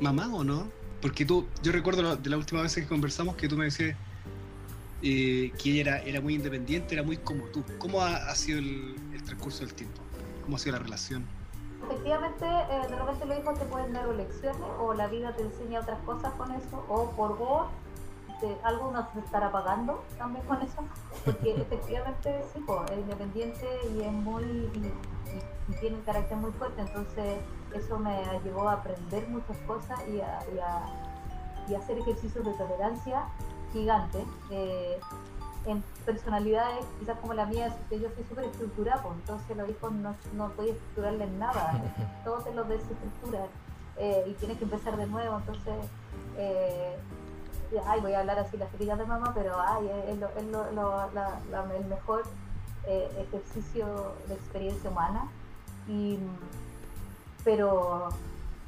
mamá o no? Porque tú, yo recuerdo la- de la última vez que conversamos que tú me decías eh, que ella era, era muy independiente, era muy como tú. ¿Cómo ha, ha sido el, el transcurso del tiempo? ¿Cómo ha sido la relación? Efectivamente, eh, de repente los hijos te pueden dar lecciones o la vida te enseña otras cosas con eso, o por vos te- algo nos estará pagando también con eso, porque efectivamente sí, po, es independiente y es muy y, tiene un carácter muy fuerte, entonces eso me llevó a aprender muchas cosas y a, y a- y a hacer ejercicios de tolerancia gigantes. eh, en personalidades quizás como la mía, que yo soy súper estructurada, pues, entonces los hijos no, no podía estructurarles nada, todo te lo desestructura eh, y tienes que empezar de nuevo, entonces, eh, ay, voy a hablar así las heridas de mamá, pero ay, es, lo- es lo- lo- la- la- el mejor eh, ejercicio de experiencia humana, y, pero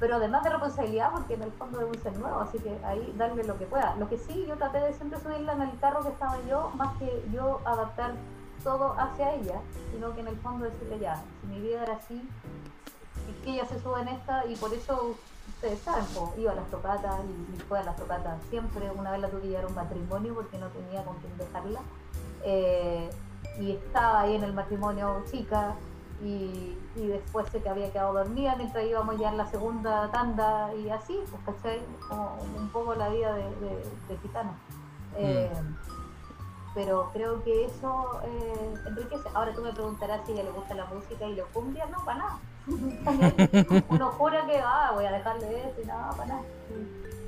pero además de responsabilidad porque en el fondo es un ser nuevo, así que ahí darle lo que pueda. Lo que sí, yo traté de siempre subirla en el carro que estaba yo, más que yo adaptar todo hacia ella, sino que en el fondo decirle ya, si mi vida era así, y que ella se sube en esta, y por eso ustedes saben, po, iba a las tocatas y, fue a las tocatas siempre, una vez la tuve que llevar un matrimonio porque no tenía con quién dejarla, eh, y estaba ahí en el matrimonio chica, y, y después sé que había quedado dormida mientras íbamos ya en la segunda tanda y así, pues ¿cachai? Como un poco la vida de, de, de gitano. Eh, pero creo que eso eh, enriquece. Ahora tú me preguntarás si a ella le gusta la música y lo cumbia, no, para nada. Uno jura que ah, voy a dejarle eso y nada, para nada.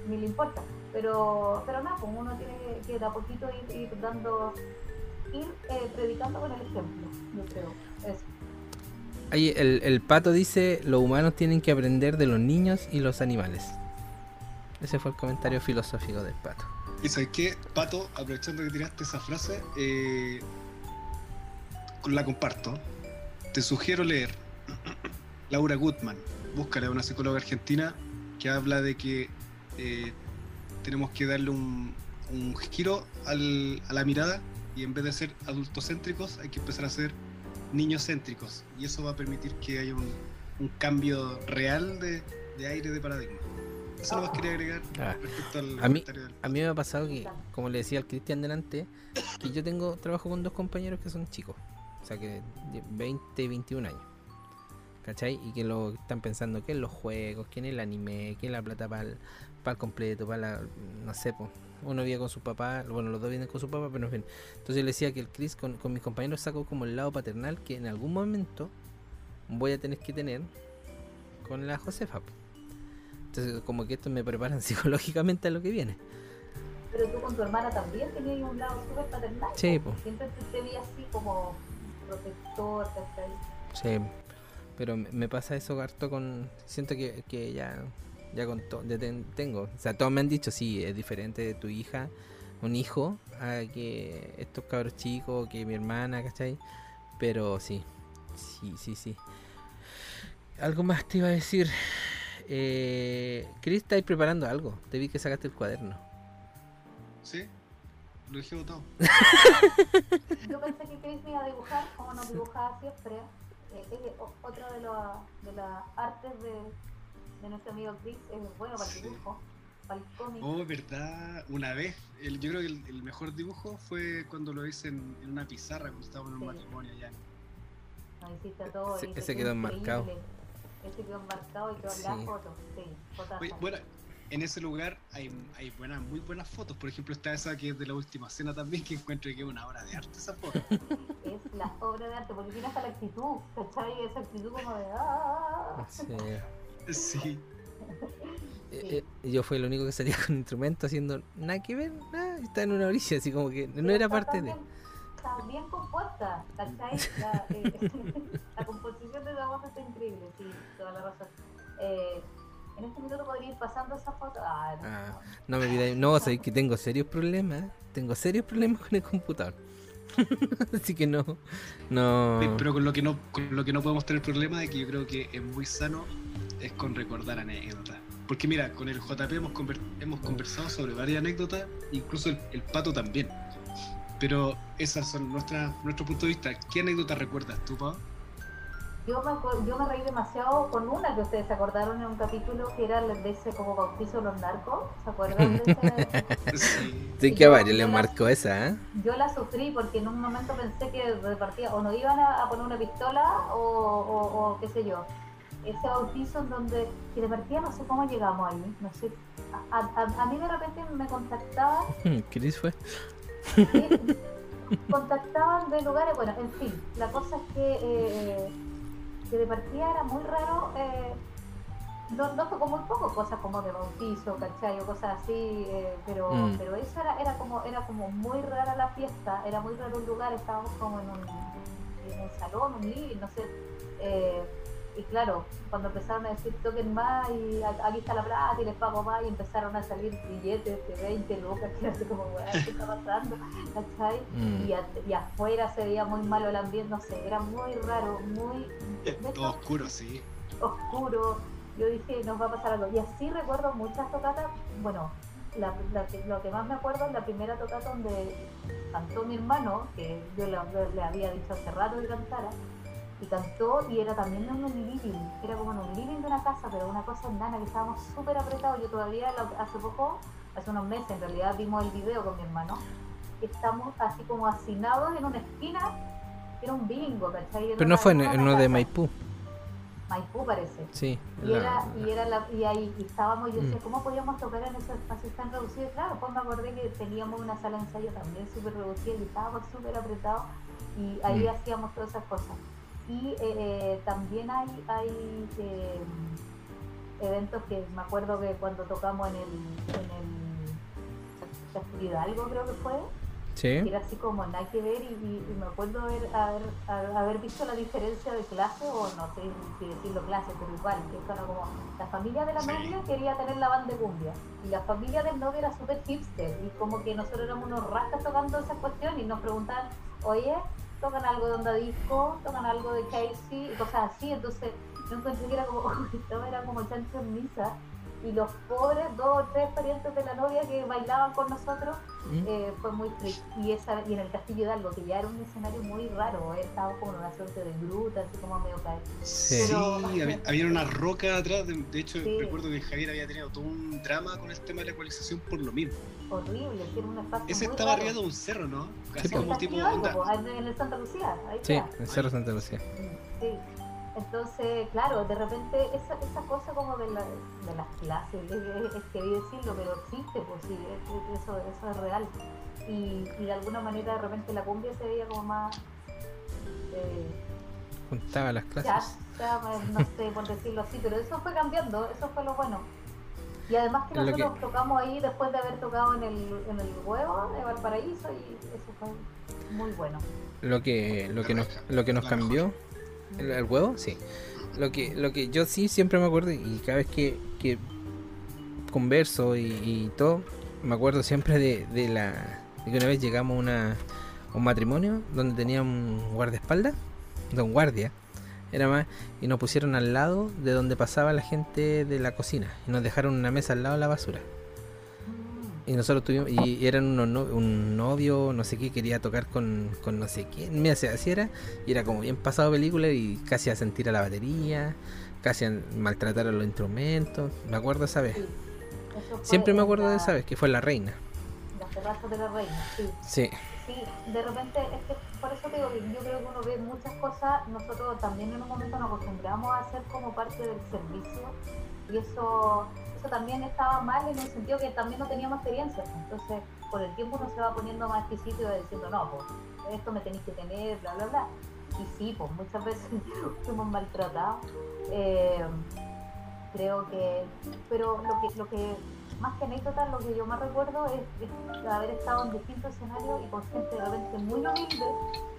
Ni, ni le importa. Pero, pero nada, pues uno tiene que, que de a poquito ir, ir dando, ir eh, predicando con el ejemplo, yo creo. Eso. Ahí el, el pato dice, los humanos tienen que aprender de los niños y los animales. Ese fue el comentario filosófico del pato. Y sabes qué, Pato, aprovechando que tiraste esa frase, eh, la comparto. Te sugiero leer Laura Gutman, búscala, una psicóloga argentina que habla de que eh, tenemos que darle un, un giro al- a la mirada y en vez de ser adultocéntricos hay que empezar a ser niñocéntricos y eso va a permitir que haya un, un cambio real de, de aire de paradigma. Eso lo más quería agregar Ah, respecto al A mí- del A mí me ha pasado que, como le decía al Cristian delante, que yo tengo trabajo con dos compañeros que son chicos, o sea que de 20 y 21 años. ¿Cachai? Y que lo están pensando que en los juegos, que en el anime, que en la plata para el, completo, para la. No sé, pues. Uno vive con su papá, bueno, los dos vienen con su papá, pero en fin. Entonces yo le decía que el Chris con, con mis compañeros sacó como el lado paternal que en algún momento voy a tener que tener con la Josefa. Entonces, como que esto me preparan psicológicamente a lo que viene. Pero tú con tu hermana también tenías un lado súper paternal. Sí, po. Siempre te, vi así como protector, ¿cachai? Sí, pero me- me pasa eso harto con. Siento que, que ya, ya con todo. tengo. O sea, todos me han dicho, sí, es diferente de tu hija, un hijo, a que estos cabros chicos, que mi hermana, ¿cachai? Pero sí, sí, sí, sí. Algo más te iba a decir. Eh, Chris, ¿estáis preparando algo? Te vi que sacaste el cuaderno. ¿Sí? Lo dejé botado. Yo pensé que Chris me iba a dibujar, como nos dibujaba siempre. Eh, es o- otra de, los- de las artes de, de nuestro amigo Chris, es bueno para el Sí. dibujo, para el cómic. Oh, verdad. Una vez, el- yo creo que el, el mejor dibujo fue cuando lo hice en, en una pizarra, cuando estábamos en un Sí. matrimonio allá. Nos hiciste a todos. Ese- ese quedó enmarcado. Ese quedó enmarcado y quedó en Sí. la foto. Sí. Oye, bueno, en ese lugar hay, hay buenas, muy buenas fotos. Por ejemplo, está esa que es de la última cena también, que encuentro que es una obra de arte esa foto. Es la obra de arte, porque tiene hasta la actitud, ¿cachai? Esa actitud como de. "Ah". Sí. Sí. eh, eh, yo fui el único que salía con instrumento haciendo nada que ver, nada, estaba en una orilla, así como que no era parte de. Está bien compuesta, ¿cachai? La, eh, la composición de la voz está increíble, sí, toda la razón. Eh, en este minuto podría ir pasando esa foto. Ah, no, Ah, no me olvidé, no, sé que tengo serios problemas, tengo serios problemas con el computador. Así que no, no. Pero con lo que no con lo que no podemos tener problema de que yo creo que es muy sano es con recordar anécdotas. Porque mira, con el JP hemos, conver- hemos conversado sobre varias anécdotas, incluso el, el pato también. Pero esas son nuestras nuestro punto de vista. ¿Qué anécdotas recuerdas tú, Pau? Yo me, yo me reí demasiado con una que ustedes se acordaron en un capítulo que era el de ese como bautizo de los narcos. ¿Se acuerdan de ese? Sí. Sí que varios le marcó esa, ¿eh? Yo la sufrí porque en un momento pensé que repartía o nos iban a, a poner una pistola o, o- o qué sé yo. Ese bautizo en donde, que de partida no sé cómo llegamos ahí, no sé. A, a- a mí de repente me contactaban, Chris fue. contactaban de lugares, bueno, en fin, la cosa es que, eh, que de partida era muy raro. Eh, no, no tocó muy poco cosas como de bautizo, ¿cachai? O cosas así, eh, pero, Mm. pero eso era, era como era como muy rara la fiesta, era muy raro el lugar, estábamos como en un, en un salón, un living, no sé. Eh, y claro, cuando empezaron a decir toquen más y aquí está la plata y les pago más y empezaron a salir billetes de 20 lucas, que así como, "Weá, ¿qué está pasando? ¿Cachai? Mm. Y, a- y afuera se veía muy malo el ambiente, no sé, era muy raro, muy... de Todo hecho, oscuro, sí. oscuro. Yo dije, nos va a pasar algo. Y así recuerdo muchas tocatas. Bueno, la, lo que más me acuerdo es la primera tocata donde cantó mi hermano, que yo le, le había dicho hace rato que cantara, y cantó y era también en un living, era como en un living de una casa, pero una cosa nana que estábamos súper apretados. Yo todavía hace poco, hace unos meses en realidad, vimos el video con mi hermano. Estamos así como hacinados en una esquina, era un bingo, ¿cachai? Era Pero no fue en, uno de. Maipú, Maipú parece. sí. Y la- era, y era la, y ahí y estábamos, yo decía, Mm. ¿cómo podíamos tocar en esos espacios tan reducidos? Claro, pues me acordé que teníamos una sala de ensayo también súper reducida y estábamos súper apretados y ahí Mm. hacíamos todas esas cosas. Y eh, eh, también hay, hay eh, eventos que me acuerdo que cuando tocamos en el, en el Castillo Hidalgo creo que fue, que Sí. era así como nada que ver y, y- y me acuerdo haber, haber, visto la diferencia de clase o no sé si decirlo clase pero igual que era como la familia de la Sí. novia quería tener la banda de cumbia y la familia del novio era súper hipster y como que nosotros éramos unos rascas tocando esa cuestión y nos preguntaban oye tocan algo de onda disco tocan algo de KFC y cosas así entonces yo encontré que era como esto era como chancho en misa y los pobres dos o tres parientes de la novia que bailaban con nosotros Mm. eh, fue muy freak. Y, esa, y en el Castillo Hidalgo, que ya era un escenario muy raro, eh, estaba como en una suerte de gruta, así como medio caer. Sí, Pero- había, había una roca atrás. De, de hecho, Sí. recuerdo que Javier había tenido todo un drama con el tema de la ecualización por lo mismo. Horrible, que era un espacio Ese muy estaba raro. arriba de un cerro, ¿no? Casi Sí, En el como tipo. Hidalgo, onda- po, en el Santa Lucía, ahí Sí, está. el Cerro Santa Lucía. Sí. Entonces, claro, de repente esa, esa cosa como de, la, de las clases, es, es, que decirlo, pero existe, pues sí, es- es- eso, eso es real. Y, y de alguna manera de repente la cumbia se veía como más eh, Juntaba las ya, clases. ya, pues, no sé por decirlo así, pero eso fue cambiando, eso fue lo bueno. Y además que Es nosotros que- tocamos ahí después de haber tocado en el, en el huevo de Valparaíso y eso fue muy bueno. Lo que, lo que nos, lo que nos cambió, ¿El, huevo? Sí. Lo que, lo que yo sí siempre me acuerdo y cada vez que, que converso y, todo, me acuerdo siempre de, de la de que una vez llegamos a, una, un matrimonio donde tenía un guardaespaldas, de un guardia, era más, y nos pusieron al lado de donde pasaba la gente de la cocina y nos dejaron una mesa al lado de la basura. Y nosotros tuvimos, y eran unos no- un novio, no sé qué, quería tocar con, con no sé quién, mira, así así era, y era como bien pasado película y casi a sentir a la batería, casi a maltratar a los instrumentos, me acuerdo esa vez. Sí, Siempre me acuerdo de esa vez, que fue la reina. Terrazas de la reina, sí. Sí, Sí, de repente, es que por eso digo que yo creo que uno ve muchas cosas, nosotros también en un momento nos acostumbramos a hacer como parte del servicio y eso, eso también estaba mal en un sentido que también no teníamos experiencia. Entonces, por el tiempo uno se va poniendo más exquisito y diciendo, no, pues esto me tenéis que tener, bla, bla, bla. Y sí, pues muchas veces fuimos maltratados. Eh, creo que, pero lo que, lo que más que anécdota, lo que yo más recuerdo es, haber estado en distintos escenarios y con gente de repente muy humilde,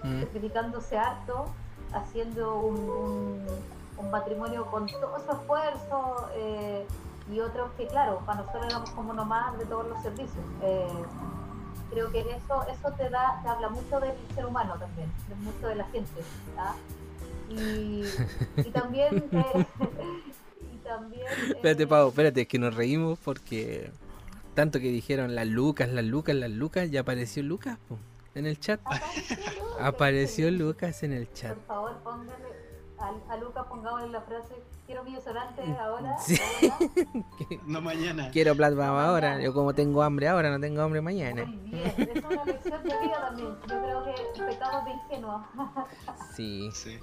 Mm. sacrificándose harto, haciendo un, un, un matrimonio con todo su esfuerzo, eh, y otros que, claro, para nosotros éramos como nomás de todos los servicios. Eh, creo que eso eso te da te habla mucho del ser humano también, mucho de la gente. ¿ah? Y, y también... eh, también Espérate, eh, Pau, espérate, es que nos reímos porque tanto que dijeron las lucas, las lucas, las lucas, ya apareció Lucas po, en el chat. Apareció Lucas, Apareció sí. Lucas en el chat. Por favor, póngale a, a Lucas, pongámosle la frase, quiero mi restaurante ahora. Sí. ahora". No mañana. Quiero plasma ahora, yo como tengo hambre ahora, no tengo hambre mañana. Muy bien, es una lección de vida también. Yo creo que pecamos de ingenuo. Sí. Sí.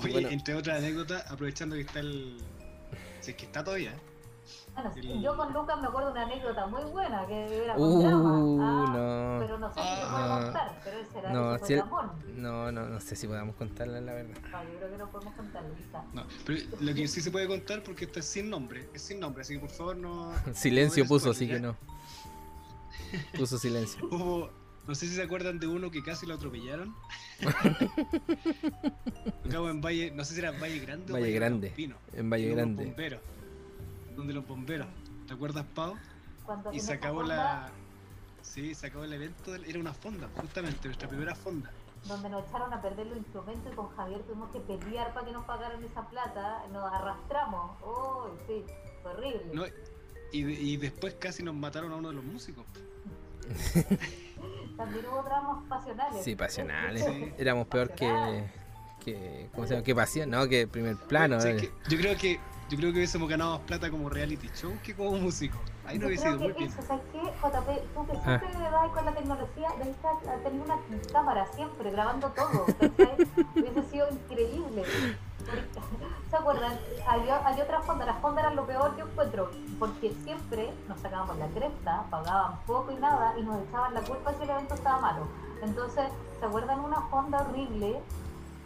Oye, Bueno. entre otras anécdotas, aprovechando que está el. Si es que está todavía. Bueno, El- yo con Lucas me acuerdo de una anécdota muy buena que era con Uh, drama. Ah, no. Pero no sé si se Ah. puede No. contar, pero ese era No, si el-. No, no, no sé si podamos contarla la verdad. No, yo creo que no podemos contarlo, quizá. No, pero lo que sí se puede contar porque esto es sin nombre. Es sin nombre, así que por favor no. Silencio no puso, así que no. Puso silencio. Hubo, no sé si se acuerdan de uno que casi lo atropellaron. Acabo en Valle, no sé si era Valle Grande Valle o Grande. Campino, En Valle donde los Grande. bomberos. Donde los bomberos. ¿Te acuerdas, Pau? Y se acabó la. Sí, se acabó el evento. Era una fonda, justamente, nuestra primera fonda. donde nos echaron a perder los instrumentos y con Javier tuvimos que pelear para que nos pagaran esa plata, nos arrastramos. Oh, sí, horrible. No, y, y después casi nos mataron a uno de los músicos. También hubo dramas pasionales. Sí, pasionales. Sí. Éramos peor que. que ¿Cómo se llama? Que pasión, ¿no? Que primer plano. Sí, eh. que yo creo que yo creo que hubiésemos ganado más plata como reality show que como músico. Ahí no hubiese ido muy bien. eso, ¿sabes qué? JP, tú que Ah. siempre le das con la tecnología, debiste tener una cámara siempre grabando todo. Hubiese sido increíble. ¿Se acuerdan? Hay, hay otras fondas, las fondas eran lo peor que encuentro, porque siempre nos sacábamos la cresta, pagaban poco y nada, y nos echaban la culpa si el evento estaba malo. Entonces, ¿se acuerdan una fonda horrible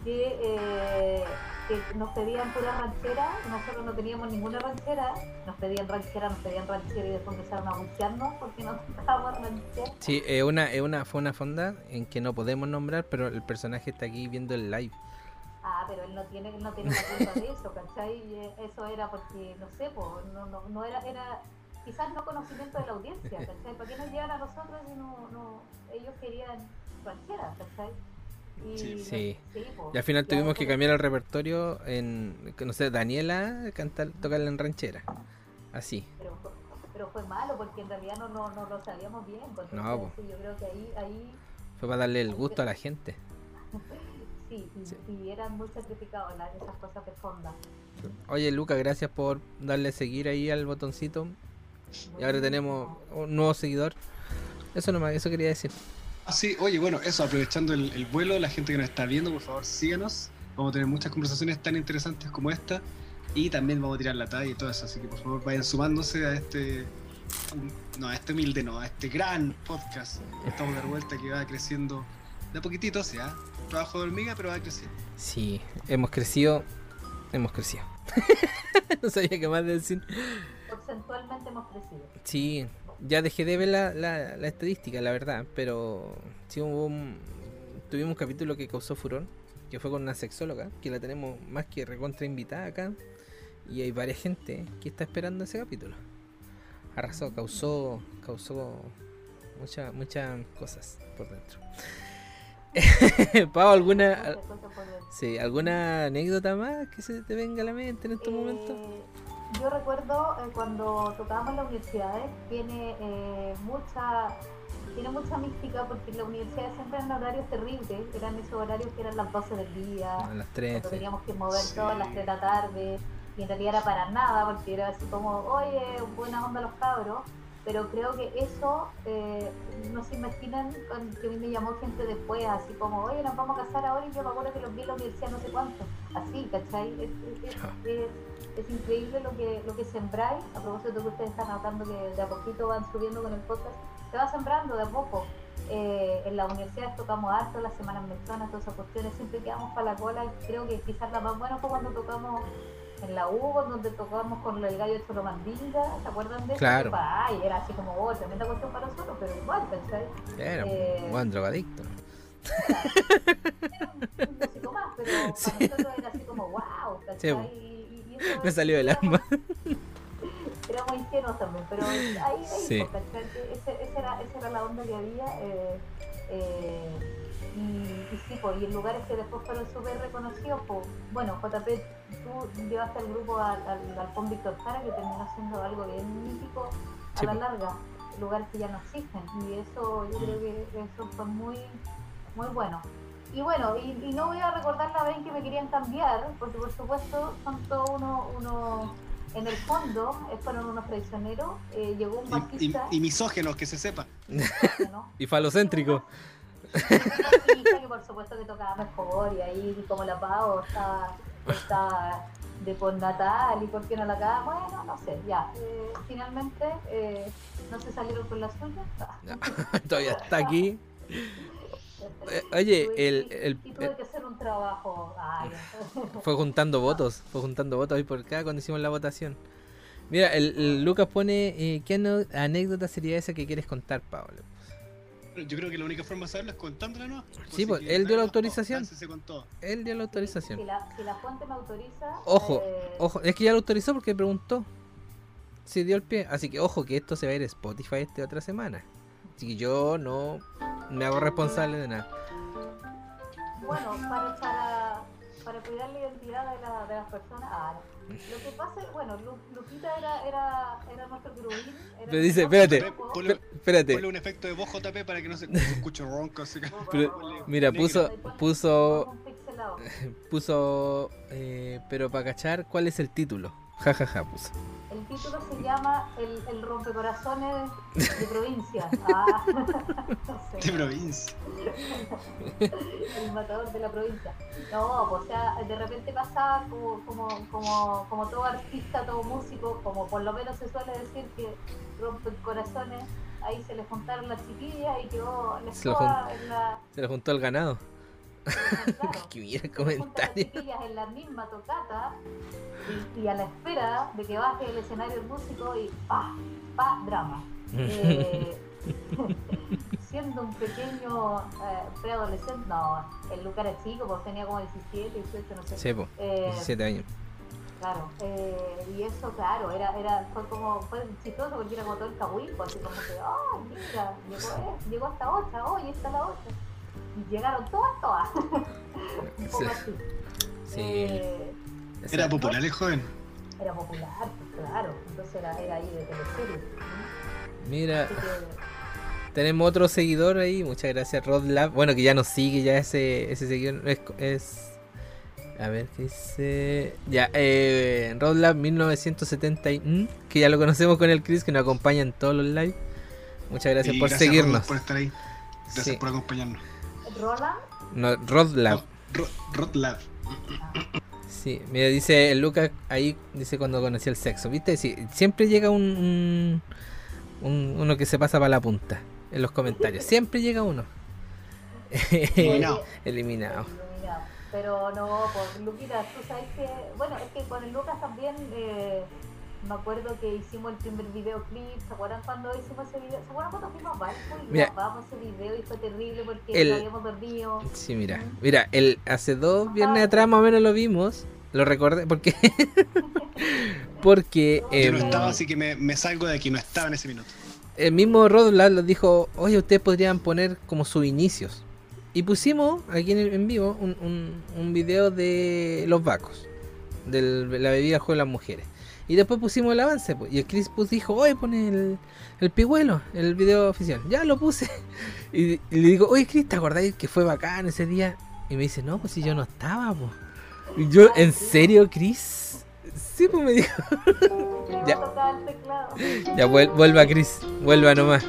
que, eh, que nos pedían pura ranchera, nosotros no teníamos ninguna ranchera, nos pedían ranchera, nos pedían ranchera y después empezaron a bucearnos porque no tocábamos ranchera. Sí, es una, es una, fue una fonda en que no podemos nombrar, pero el personaje está aquí viendo el live. Ah, pero él no tiene, él no tiene la culpa de eso, ¿cachai? Y, eh, Eso era porque, no sé, pues, no, no, no era, era quizás no conocimiento de la audiencia, ¿cachai? ¿Para qué nos llegan a nosotros si no, no, ellos querían ranchera, ¿cachai? Y, Sí. Sí. Y al final tuvimos que cambiar el repertorio en, que no sé, Daniela cantar, tocarla en ranchera. Así. Pero, fue- pero fue malo porque en realidad no, no, no lo sabíamos bien. No, entonces, po. sí, yo creo que ahí, ahí Fue para darle el gusto a la gente. sí, y, Sí. y eran muy sacrificados las, esas cosas de fonda. Oye, Luca, gracias por darle seguir ahí al botoncito. Y ahora tenemos un nuevo seguidor. Eso nomás, eso quería decir. Ah, sí, oye, bueno, eso, aprovechando el, el vuelo, la gente que nos está viendo, por favor, síganos. Vamos a tener muchas conversaciones tan interesantes como esta. Y también vamos a tirar la talla y todo eso. Así que por favor vayan sumándose a este. No, a este humilde, no, a este gran podcast. Estamos de vuelta que va creciendo de a poquitito, o sea, trabajo de hormiga, pero va creciendo. Sí, hemos crecido. Hemos crecido. no sabía qué más decir. Porcentualmente hemos crecido. Sí, ya dejé de ver la, la, la estadística, la verdad, pero sí hubo un, tuvimos un capítulo que causó furor, que fue con una sexóloga, que la tenemos más que recontra invitada acá, y hay varias gente que está esperando ese capítulo. Arrasó, causó, causó muchas muchas cosas por dentro. Pau, ¿alguna, sí, ¿alguna anécdota más que se te venga a la mente en estos Eh, momentos? Yo recuerdo eh, cuando tocábamos en las universidades, tiene eh, mucha tiene mucha mística porque en la universidad siempre eran horarios terribles, eran esos horarios que eran las 12 del día, A las 13. cuando teníamos que mover Sí. todas las 3 de la tarde, y en realidad era para nada, porque era así como, oye, buena onda los cabros, pero creo que eso, eh, no se imaginan, con, que a mí me llamó gente después, así como, oye, nos vamos a casar ahora, y yo me acuerdo que los vi en la universidad no sé cuánto, así, ¿cachai? Es, es- es- es- increíble lo que, lo que sembráis, a propósito que ustedes están hablando que de a poquito van subiendo con el podcast, se va sembrando de a poco. Eh, en la universidad tocamos harto, las semanas mechonas, todas esas cuestiones, siempre quedamos para la cola y creo que quizás la más buena fue cuando tocamos en la U, donde tocábamos con el gallo Choromandinga, ¿se acuerdan de eso? Claro. Ay, era así como, oh, tremenda cuestión para nosotros, pero igual, ¿pensai? Era Eh, un buen drogadicto. Era un, un músico más, pero para Sí. nosotros era así como, wow, ¿cachai? Sí. Y- y- eso Me salió del era alma. muy- Éramos ingenuos también, pero ahí, ahí Sí. ¿cachai? Que ese- esa, era, esa era la onda que había. eh, eh, y, y sí, pues, y en lugares que después fueron súper reconocidos, pues, bueno, JP, tú llevaste al grupo al, al, al Pon Víctor Jara, que terminó siendo algo bien mítico a Sí, la po. larga, lugares que ya no existen, y eso yo creo que eso fue muy, muy bueno. Y bueno, y, y no voy a recordar la vez que me querían cambiar, porque por supuesto son todos unos, unos en el fondo fueron unos traicioneros, eh, llegó un Y, bajista, y- y misógenos, que se sepa. ¿no? Y falocéntrico. Que por supuesto que tocaba mejor y ahí como la Pau estaba, estaba de postnatal y por qué no la acaba, bueno, no sé, ya. eh, finalmente eh, no se salieron con la suya. No, Todavía está aquí. Eh, Oye, tuve el, el, y tuve que hacer un trabajo. Ay, fue juntando votos, fue juntando votos ahí por acá cuando hicimos la votación. Mira, el, el Lucas pone, eh, ¿qué anécdota sería esa que quieres contar, Pablo? Yo creo que la única forma de saberlo es contándola, ¿no? Sí, pues, él dio la autorización. Él dio la Si autorización. la, si la fuente me autoriza. Ojo, eh, Ojo, es que ya lo autorizó porque preguntó. Si dio el pie. Así que ojo que esto se va a ir a Spotify esta otra semana. Así que yo no me hago responsable de nada. Bueno, para, para, para cuidar la identidad de, la, de las personas. Ah. Lo que pasa es, bueno, Lu- Lupita era, era, era nuestro grubín. era Pero dice, espérate. Ponle, Esp- Espérate. ponle un efecto de voz JP para que no se, se escuche ronco. Así que- Pero- ponle Mira, puso, puso, puso, eh, pero para cachar, ¿cuál es el título? Ja, ja, ja, puso. El título se llama El, el rompecorazones de provincia. Ah, no De provincia. El matador de la provincia. No, pues, o sea, de repente pasaba como, como, como, como todo artista, todo músico, como por lo menos se suele decir que rompe corazones, ahí se le juntaron las chiquillas y quedó la Se lo en la. Se lo juntó al ganado. Que mira el Se le juntan las comentario. chiquillas en la misma tocata y, y a la espera de que baje el escenario el músico y pa, pa, drama. Eh, siendo un pequeño eh, preadolescente, no, el Luca era chico, pues tenía como 17, 18, no sé. Sí, po, Eh, 17 años. Claro, eh, y eso, claro, era, era, fue como, fue chistoso porque era como todo el cahuico, así como que, oh, mira, llegó, eh, llegó hasta 8, oye, está la 8. Y llegaron todas, todas. un poco Sí. así. Sí. Eh, Era popular el joven. era popular, pues, claro, entonces era, era ahí de teleserie. Mira, que, tenemos otro seguidor ahí. Muchas gracias, Rodlab. Bueno, que ya nos sigue, ya ese, ese seguidor es, es- A ver, ¿qué dice? Ya, eh, Rodlab 1970, y- ¿mm? que ya lo conocemos con el Chris, que nos acompaña en todos los live. Muchas gracias Y por gracias, seguirnos. Roland, por estar ahí. Gracias Sí. por acompañarnos. Roland, No, Rodlab. Ro- Rotlab. Sí, mira, dice el Lucas ahí, dice cuando conocí el sexo, ¿viste? Sí, siempre llega un, un- un- uno que se pasa para la punta en los comentarios. Siempre llega uno. Eliminado. Eliminado. Pero no, pues Luquita, tú sabes que, bueno, es que con el Lucas también eh, me acuerdo que hicimos el primer videoclip, ¿se acuerdan cuando hicimos ese video? ¿Se acuerdan cuando fuimos a Valpo y Mira. grabamos ese video y fue terrible porque El- lo habíamos perdido? Sí, mira, mira, el, hace dos viernes atrás más o menos lo vimos, lo recordé porque porque Yo no em, estaba, así que me, me salgo de aquí. No estaba en ese minuto. el mismo Rodlab nos dijo, oye, ustedes podrían poner como sus inicios. Y pusimos aquí en, el- en vivo un, un, un video de los vacos, de la bebida juego de las mujeres. Y después pusimos el avance, pues, y el Chris pues dijo, oye, pone el, el pigüelo, el video oficial. Ya lo puse. Y, le digo, oye, Chris, ¿te acordáis que fue bacán ese día? Y me dice, no, pues si yo no estaba, pues. Y yo, ¿en serio, Chris? Sí, pues me dijo. Ya. Ya vuel- vuelva, Chris, vuelva nomás.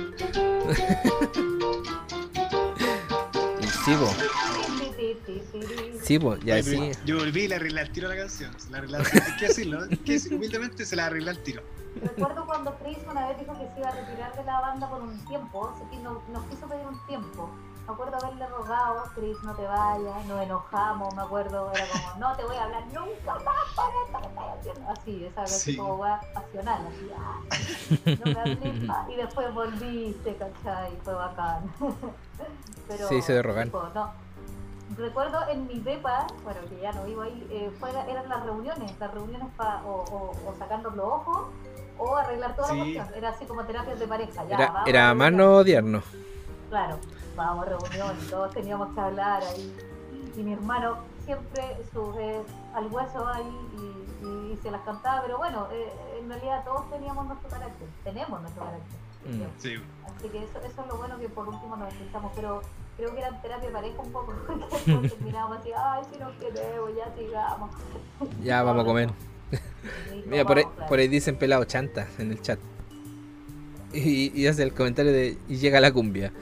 Y sí, po, sí, po, ya sí. Yo volví y le arreglé al tiro la canción. Se la arreglé. Hay que decirlo. Hay que decirlo humildemente, se la arreglé al tiro. Recuerdo cuando Chris una vez dijo que se iba a retirar de la banda por un tiempo, así que no- nos quiso pedir un tiempo. me acuerdo haberle rogado, Chris, no te vayas, nos enojamos, me acuerdo, era como, no te voy a hablar nunca más por esto que estás haciendo. Así, esa vez Sí. como weá pasional, así, ah, no me hables más. Y después volviste, ¿cachai? Y fue bacán. Pero, Se hizo de rogar. tipo, no. Recuerdo en mi depa, bueno, que ya no vivo ahí, eh, fue- eran las reuniones, las reuniones para o, o, o sacarnos los ojos o arreglar toda la Sí. cuestión. Era así como terapias de pareja. Ya, Era, vamos era más no odiarnos. Claro, vamos a reunión todos teníamos que hablar ahí. Y mi hermano siempre sube al hueso ahí y, y- y se las cantaba, pero bueno, eh, en realidad todos teníamos nuestro carácter, tenemos nuestro carácter. Mm. Sí. Así que eso, eso es lo bueno que por último nos escuchamos, pero creo que era terapia pareja un poco, porque terminábamos así, ay, si nos queremos, ya sigamos. Ya vamos a comer. Mira, por ahí, por ahí dicen pelado chanta en el chat. Y, y hace el comentario de y llega la cumbia.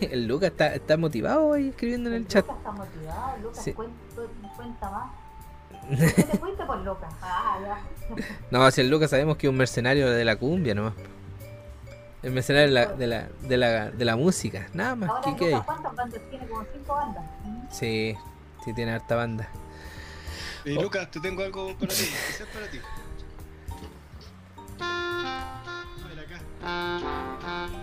el Lucas está, está motivado ahí escribiendo en el chat. Lucas está motivado, Lucas Sí. cuenta, cuenta más. ¿Por qué te fuiste por Lucas? Ah, ya. No, si el Lucas sabemos que es un mercenario de la cumbia nomás. El mercenario de la, de la, de la, de la música, nada más. Ahora ¿Qué, qué hay? Lucas, ¿cuántas bandas tiene? Como cinco bandas. Sí, sí tiene harta banda. Eh, Oh. Lucas, te tengo algo para ti, especial para ti. A ver acá.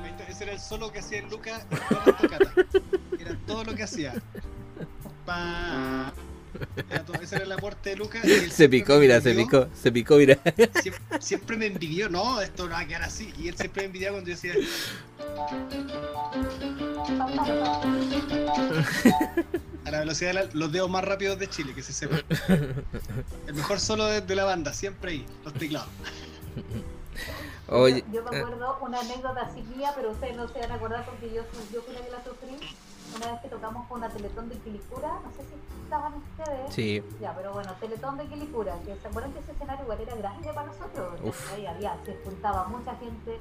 Ahí está, ese era el solo que hacía el Lucas en. Era todo lo que hacía. Pa. Era todo- ese era el aporte de Lucas. Se picó, mira, se picó, se picó, mira. Siempre, siempre me envidió, no, esto no va a quedar así. Y él siempre me envidiaba cuando yo decía, a la velocidad de la- los dedos más rápidos de Chile, que se sepa. El mejor solo de, de la banda, siempre ahí, los teclados. Oye, yo, yo me acuerdo una anécdota así mía, pero ustedes no se van a acordar porque yo, yo fui la que la sufrí. Una vez que tocamos con una Teletón de Quilicura, no sé si estaban ustedes. sí, Ya, pero bueno, Teletón de Quilicura, que se acuerdan que ese escenario igual era grande para nosotros. Uf. Ahí había, se juntaba mucha gente.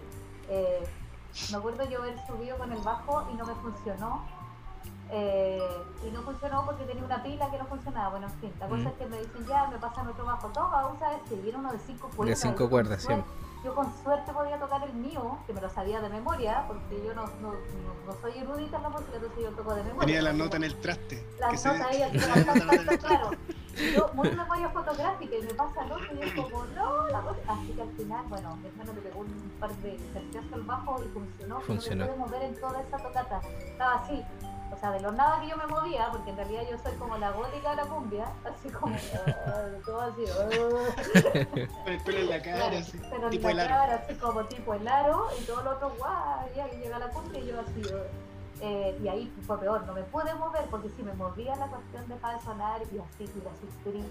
eh, me acuerdo yo haber subido con el bajo y no me funcionó. eh, y no funcionó porque tenía una pila que no funcionaba. Bueno, en fin, la cosa Mm. es que me dicen ya, me pasan otro bajo. Toma, usa este. Y era uno de cinco cuerdas. cinco yo con cuerdas, sí. Yo con suerte podía tocar el mío, que me lo sabía de memoria, porque yo no, no, no, no soy erudita en la música, entonces yo toco de memoria. Tenía la nota en el traste. se- notas ahí, tan, claro. Y Yo, muy memoria fotográfica, y me pasa el otro, y es como, no, la cosa. Así que al final, bueno, mi hermano le pegó un par de certezas al bajo y funcionó. Funcionó. No me pude mover en toda esa tocata. Así. O sea, de lo nada que yo me movía, porque en realidad yo soy como la gótica de la cumbia, así como, ah, todo así. Con el pelo en la cara, Claro, así, pero tipo en la el aro. cara, así como tipo el aro, y todo lo otro, guau, ya que llega la cumbia y yo así. eh, y ahí fue peor, no me pude mover porque si me movía la cuestión dejaba de sonar y así, y la sufrí,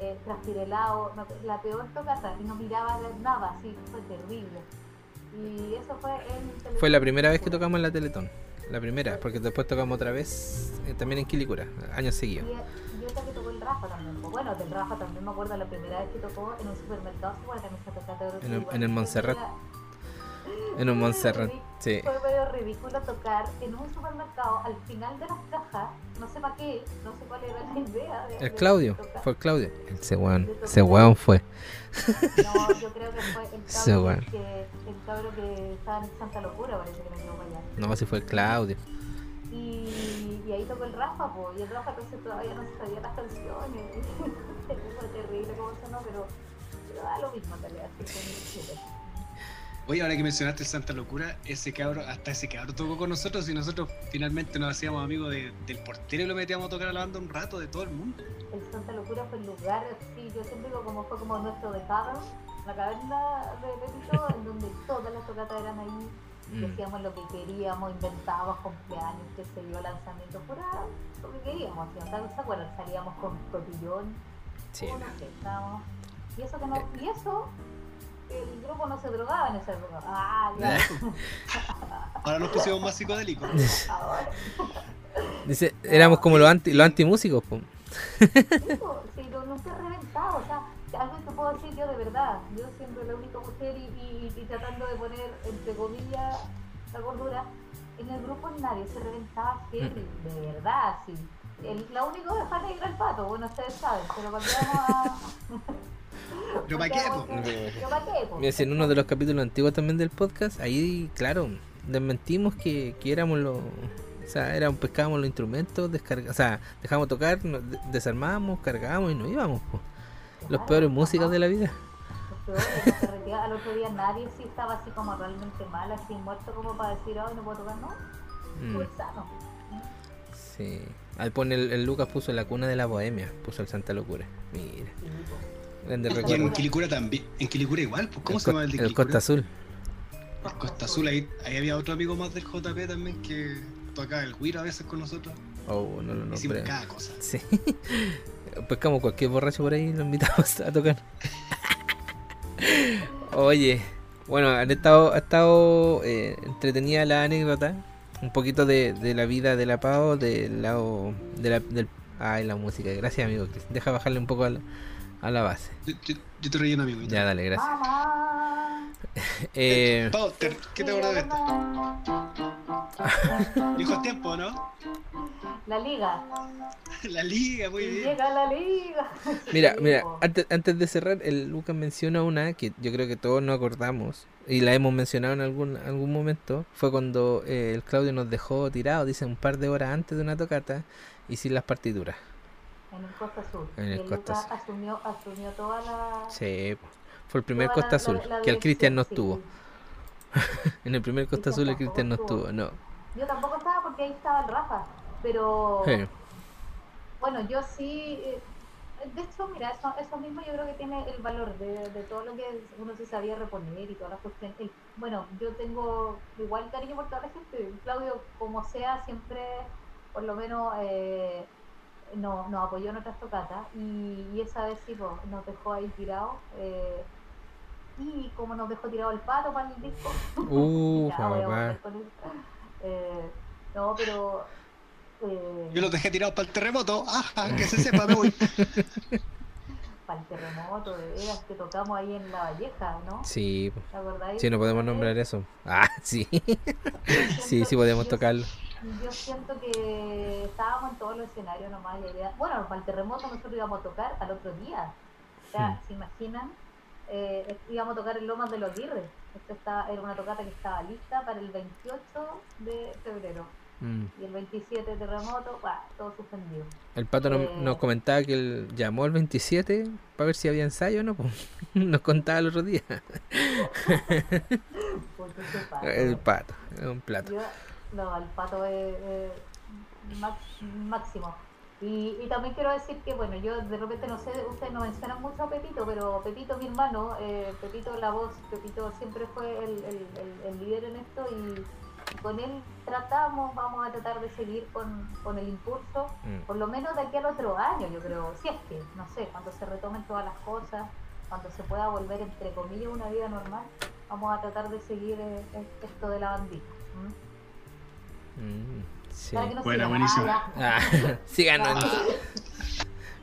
eh, acu- la peor tocata y no miraba nada, así, fue terrible. Y eso fue en fue la primera vez que tocamos en la Teletón. La primera, porque después tocamos otra vez eh, también en Quilicura, años Y, seguidos. y otra que tocó el Rafa también. pues bueno, del Rafa también me acuerdo la primera vez que tocó en un supermercado. de En el- igual en el Montserrat. En un Montserrat, sí. Fue medio ridículo tocar en un supermercado al final de las cajas, no sé para qué, no sé cuál era la idea. de- El Claudio, fue el Claudio. Ese weón, ese weón fue. No, yo creo que fue el cabro, que, el cabro que estaba en Santa Locura, parece que me llevó para allá. No, si fue el Claudio. Y, y ahí tocó el Rafa, po, y el Rafa entonces todavía no se sabía las canciones. fue terrible como sonó, pero, pero da lo mismo en realidad. sí, fue muy chulo. Oye, ahora que mencionaste Santa Locura, ese cabro, hasta ese cabro tocó con nosotros y nosotros finalmente nos hacíamos amigos de- del portero y lo metíamos a tocar a la banda un rato de todo el mundo. el Santa Locura fue el lugar, sí, yo siempre digo como fue como nuestro de Cavern, la caverna de Pepito, en donde todas las tocatas eran ahí, Mm. decíamos lo que queríamos, inventábamos cumpleaños, qué sé yo, lanzamientos, pura lo que queríamos, ¿sí? ¿se acuerdan? Salíamos con cotillón, Sí, que estábamos, y eso que no, y eso, el grupo no se drogaba en esa época, ah, ya, Ahora nos pusimos más psicodélicos. ahora, Dice, éramos como los anti, los antimúsicos, po. Eso, sí, no, nunca he reventado, o sea, algo que puedo decir yo de verdad, yo siendo la única mujer y, y- y tratando de poner, entre comillas, la gordura, en el grupo nadie se reventaba heavy, de verdad, sí. El, la única oveja negra el pato, bueno, ustedes saben, pero cuando íbamos a... ¿Pero para qué, po? ¿Pero para qué, po? Mira, si en uno de los capítulos antiguos también del podcast, ahí, claro, desmentimos que, que éramos los. O sea, éramos, pescábamos los instrumentos, descarga, o sea, dejábamos tocar, nos de- desarmábamos, cargábamos y nos íbamos. po. Los Claro, peores músicos de la vida. Peores, Al otro día nadie sí estaba así como realmente mal, así muerto como para decir, ay, no puedo tocar, no. Mm, Fue sano. sí. Ahí pone el, el Lucas puso la cuna de la bohemia, puso el Santa Locura. Mira, Sí, Y en. Quilicura también. En Quilicura igual, pues, ¿cómo El se llama el de el Quilicura? Costa Azul. El Costa Azul, ahí, ahí había otro amigo más del JP también que tocaba el guiro a veces con nosotros. Oh, no lo Hicimos nombré. cada cosa. Sí. Pescamos cualquier borracho por ahí y lo invitamos a tocar. Oye, bueno, han estado, ha estado eh, entretenida la anécdota. Un poquito de, de la vida de la Pau, del lado de la, del... Ay, la música. Gracias, amigo. Deja bajarle un poco a la, a la base. Yo, yo- yo te relleno, amigo. Ya, dale, gracias. Eh, Pau, te- ¿qué te acuerdas de esto? Viejos tiempos, ¿no? La liga. La liga, muy bien. llega la liga. Mira, mira, antes, antes de cerrar, el Lucas menciona una que yo creo que todos nos acordamos y la hemos mencionado en algún algún momento. Fue cuando eh, el Claudio nos dejó tirados, dice, un par de horas antes de una tocata y sin las partituras. En el Costa Azul. En el y el Costa Azul. asumió, asumió toda la. Sí, fue el primer la- Costa Azul, la- la que el Cristian no estuvo. sí. En el primer Costa Cristian Azul el Cristian no estuvo, no. Yo tampoco estaba porque ahí estaba el Rafa. Pero. Sí. Bueno, yo sí. eh, De hecho, mira, eso, eso mismo yo creo que tiene el valor de, de todo lo que uno se sabía reponer y todas las cuestiones. El- bueno, yo tengo igual cariño por toda la gente. Claudio, como sea, siempre, por lo menos, eh, no- nos apoyó en otras tocatas. Y, y esa vez sí, pues, nos dejó ahí tirados. eh, y como nos dejó tirado el pato para el disco. Uh, Ya, papá. Eh, no, pero. eh, Yo los dejé tirados para el terremoto. Ajá, que se sepa, me voy. para el terremoto, de veras, que tocamos ahí en La Valleja, ¿no? Sí. ¿Te acordáis? sí, no podemos Eh, nombrar eso. Ah, sí, sí, sí podemos tocarlo. Yo siento que estábamos en todos los escenarios nomás. y había- bueno, para el terremoto nosotros íbamos a tocar al otro día. O sea, Hmm. ¿se imaginan? Eh, íbamos a tocar en Lomas de los Aguirre. Esto está, era una tocata que estaba lista para el 28 de febrero. Mm. Y el 27 terremoto, ¡buah! todo suspendido. El pato nos, Eh. nos comentaba que él llamó el 27 para ver si había ensayo o no. po. Nos contaba el otro día. El pato, es un plato. Yo, no, el pato es, es max- máximo. Y, y también quiero decir que, bueno, yo de repente no sé, ustedes no mencionan mucho a Pepito, pero Pepito, mi hermano, eh, Pepito la voz, Pepito siempre fue el, el- el- el líder en esto y, con él tratamos, vamos a tratar de seguir con, con el impulso, Mm. por lo menos de aquí al otro año, yo creo, si es que, no sé, cuando se retomen todas las cosas, cuando se pueda volver, entre comillas, una vida normal, vamos a tratar de seguir eh, esto de la bandita. Mm, sí. No Buena, buenísimo. Ah. Ah, síganos.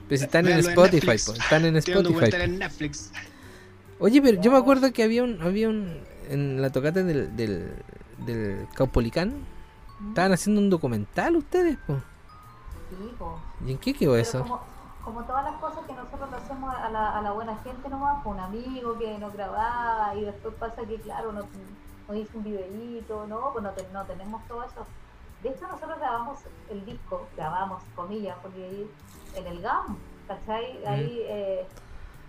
si están en Véanlo en Spotify, po, están en Spotify. en Netflix. Oye, pero yo me acuerdo que había un, había un, en la tocata del, del, del Caupolicán, estaban haciendo un documental ustedes, po. Sí, po. ¿Y en qué quedó Pero eso? Como, como todas las cosas que nosotros lo hacemos a la, a la buena gente nomás, con un amigo que nos grababa y después pasa que, claro, nos, nos hizo un videíto, ¿no? Pues no, te- no tenemos todo eso. De hecho, nosotros grabamos el disco, grabamos, comillas, porque ahí en el GAM, ¿cachai? Ahí eh,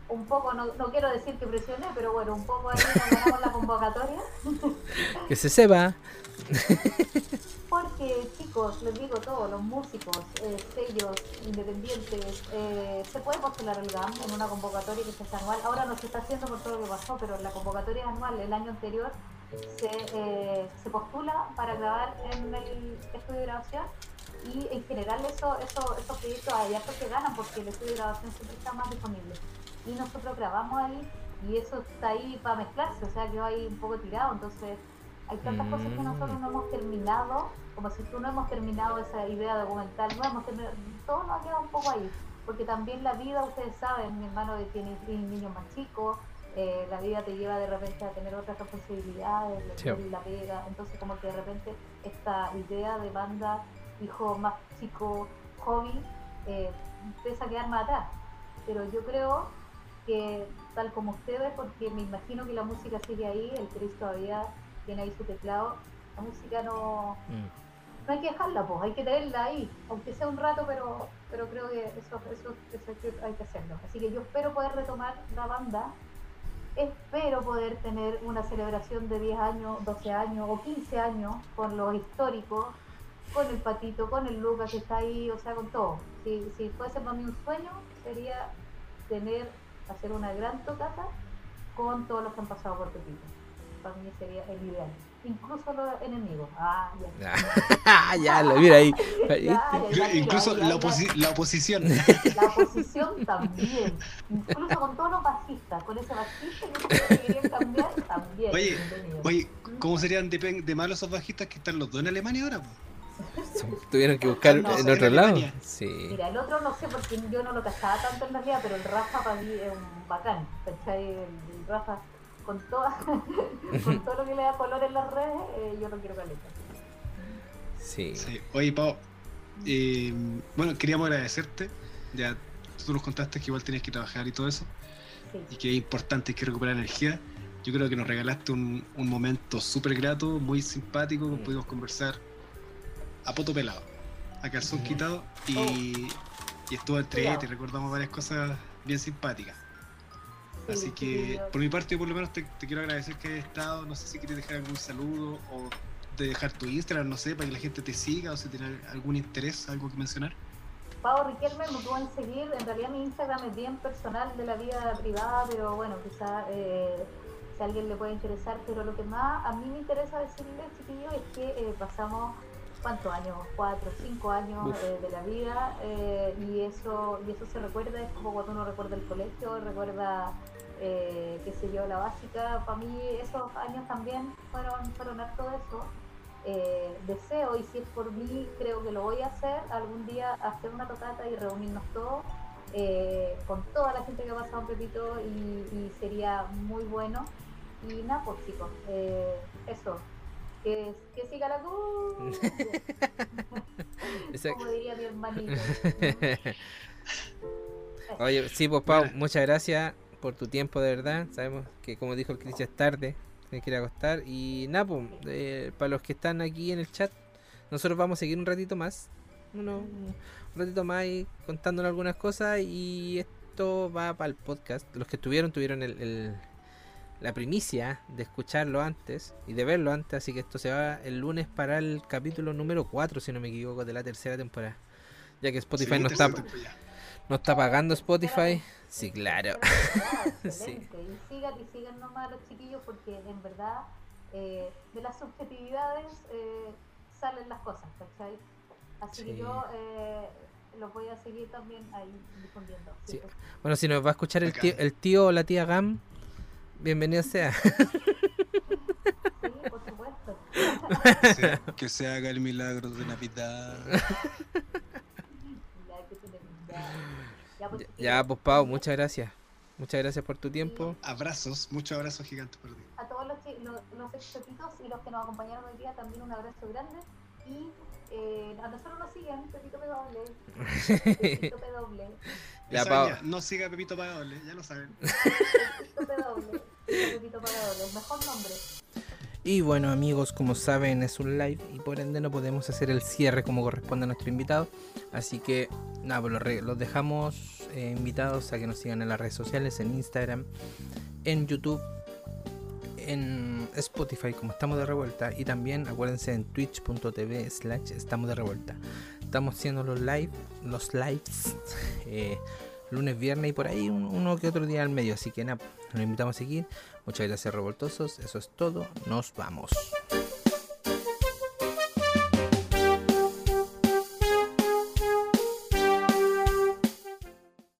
un poco, no, no quiero decir que presioné, pero bueno, un poco ahí ganamos la convocatoria. Que se sepa. Porque chicos, les digo todo, los músicos, eh, sellos independientes, eh, se puede postular el GAM en una convocatoria que se hace anual. Ahora no se está haciendo por todo lo que pasó, pero la convocatoria anual el año anterior se, eh, se postula para grabar en el estudio de grabación y en general eso, eso, esos proyectos hay hartos que ganan porque el estudio de grabación siempre está más disponible. Y nosotros grabamos ahí y eso está ahí para mezclarse, o sea, quedó ahí un poco tirado, entonces hay tantas cosas que nosotros no hemos terminado, como si tú no hemos terminado esa idea documental, no hemos terminado, todo nos ha quedado un poco ahí, porque también la vida, ustedes saben, mi hermano tiene niños más chicos, eh, la vida te lleva de repente a tener otras responsabilidades, Sí. la pega, entonces como que de repente esta idea de banda, hijo más chico, hobby, eh, empieza a quedar más atrás. Pero yo creo que tal como ustedes, porque me imagino que la música sigue ahí, el Chris todavía tiene ahí su teclado, La música no, Mm. no hay que dejarla, pues, hay que tenerla ahí, aunque sea un rato, pero, pero creo que eso, eso, eso hay, que, hay que hacerlo. Así que yo espero poder retomar la banda, espero poder tener una celebración de 10 años, 12 años o 15 años con los históricos, con el patito, con el Lucas que está ahí, o sea, con todo. Si, si fuese para mí un sueño, sería tener, hacer una gran tocata con todos los que han pasado por Pepito. Para mí sería el ideal. Incluso los enemigos. Ah, ya. Ah, ya, lo mira ahí. Ya, ya, ya, Incluso ya, la, ya. oposi- la oposición. La oposición también. Incluso con todos los bajistas. Con ese bajista que ustedes querían cambiar también. Oye. Oye, ¿cómo serían de, de malos esos bajistas que están los dos en Alemania ahora? Tuvieron que buscar No, en en otro lado. Alemania. Sí. Mira, el otro no sé porque yo no lo cachaba tanto en realidad, pero el Rafa para mí es un bacán. ¿Cachai? El, el Rafa, con, toda, con todo lo que le da color en las redes, eh, yo lo quiero caleta. Sí. Sí. Oye, Pau, eh, bueno, queríamos agradecerte. Ya tú nos contaste que igual tenías que trabajar y todo eso, y Sí. que es importante que recuperar energía. Yo creo que nos regalaste un, un momento súper grato, muy simpático, Mm. pudimos conversar a poto pelado, a calzón quitado, y, y estuvo entre y recordamos varias cosas bien simpáticas. Sí, Así sí, que, por mi parte, por lo menos te, te quiero agradecer que hayas estado. No sé si quieres dejar algún saludo o de dejar tu Instagram, no sé, para que la gente te siga o si tiene algún interés, algo que mencionar. Pau Riquelme me pueden seguir. En realidad mi Instagram es bien personal de la vida privada, pero bueno, quizá eh, si a alguien le puede interesar. Pero lo que más a mí me interesa decirle, chiquillos, es que eh, pasamos, ¿cuántos años? Cuatro, cinco años eh, de la vida eh, y eso y eso se recuerda, es como cuando uno recuerda el colegio, recuerda, eh, qué sé yo, la básica. Para mí esos años también fueron, fueron harto de eso. Eh, deseo y si es por mí creo que lo voy a hacer algún día hacer una tocata y reunirnos todos eh, con toda la gente que ha pasado en Pepito y, y sería muy bueno. Y nada pues chicos eh, eso. Que, que siga la Esa- como diría mi hermanito. Oye, sí, pues Pau, muchas gracias por tu tiempo, de verdad. Sabemos que, como dijo el Cristian, es tarde, tienes que ir a acostar. Y nada, pues, eh, para los que están aquí en el chat, nosotros vamos a seguir un ratito más. Uno, un ratito más y contándonos algunas cosas. Y esto va para el podcast. Los que estuvieron, tuvieron el, el- la primicia de escucharlo antes y de verlo antes. Así que esto se va el lunes para el capítulo número 4, si no me equivoco, de la tercera temporada. Ya que Spotify Sí, no está, no está pagando Spotify. Sí, claro. Excelente. Y sigan y sigan nomás a los chiquillos porque en verdad eh, de las subjetividades eh, salen las cosas, ¿cachai? Así Sí. que yo eh, los voy a seguir también ahí difundiendo. Sí. pues. Bueno, si nos va a escuchar el tío, el tío o la tía Gam, bienvenido sea. Sí, por supuesto. Sí, que se haga el milagro de Navidad. Ya, que tenemos, ya. Ya, pues, Ya, pues Pau, muchas gracias. Muchas gracias por tu tiempo. Abrazos, muchos abrazos gigantes para ti. A todos los, chi- los, los expepitos y los que nos acompañaron hoy día también un abrazo grande. Y eh, a nosotros nos siguen, Pepito PW. Pepito PW. Ya, Ya Pau. ya, no siga Pepito Pagable, ya lo saben. Pepito PW. Pepito PW. Mejor nombre. Y bueno amigos, como saben es un live y por ende no podemos hacer el cierre como corresponde a nuestro invitado. Así que nada, pues los, dejamos eh, invitados a que nos sigan en las redes sociales, en Instagram, en YouTube, en Spotify como estamos de revuelta y también acuérdense en twitch.tv slash estamos de revuelta. Estamos haciendo los live, los lives eh, lunes, viernes y por ahí un- uno que otro día al medio. Así que nada, los invitamos a seguir. Muchas gracias revoltosos, eso es todo, nos vamos.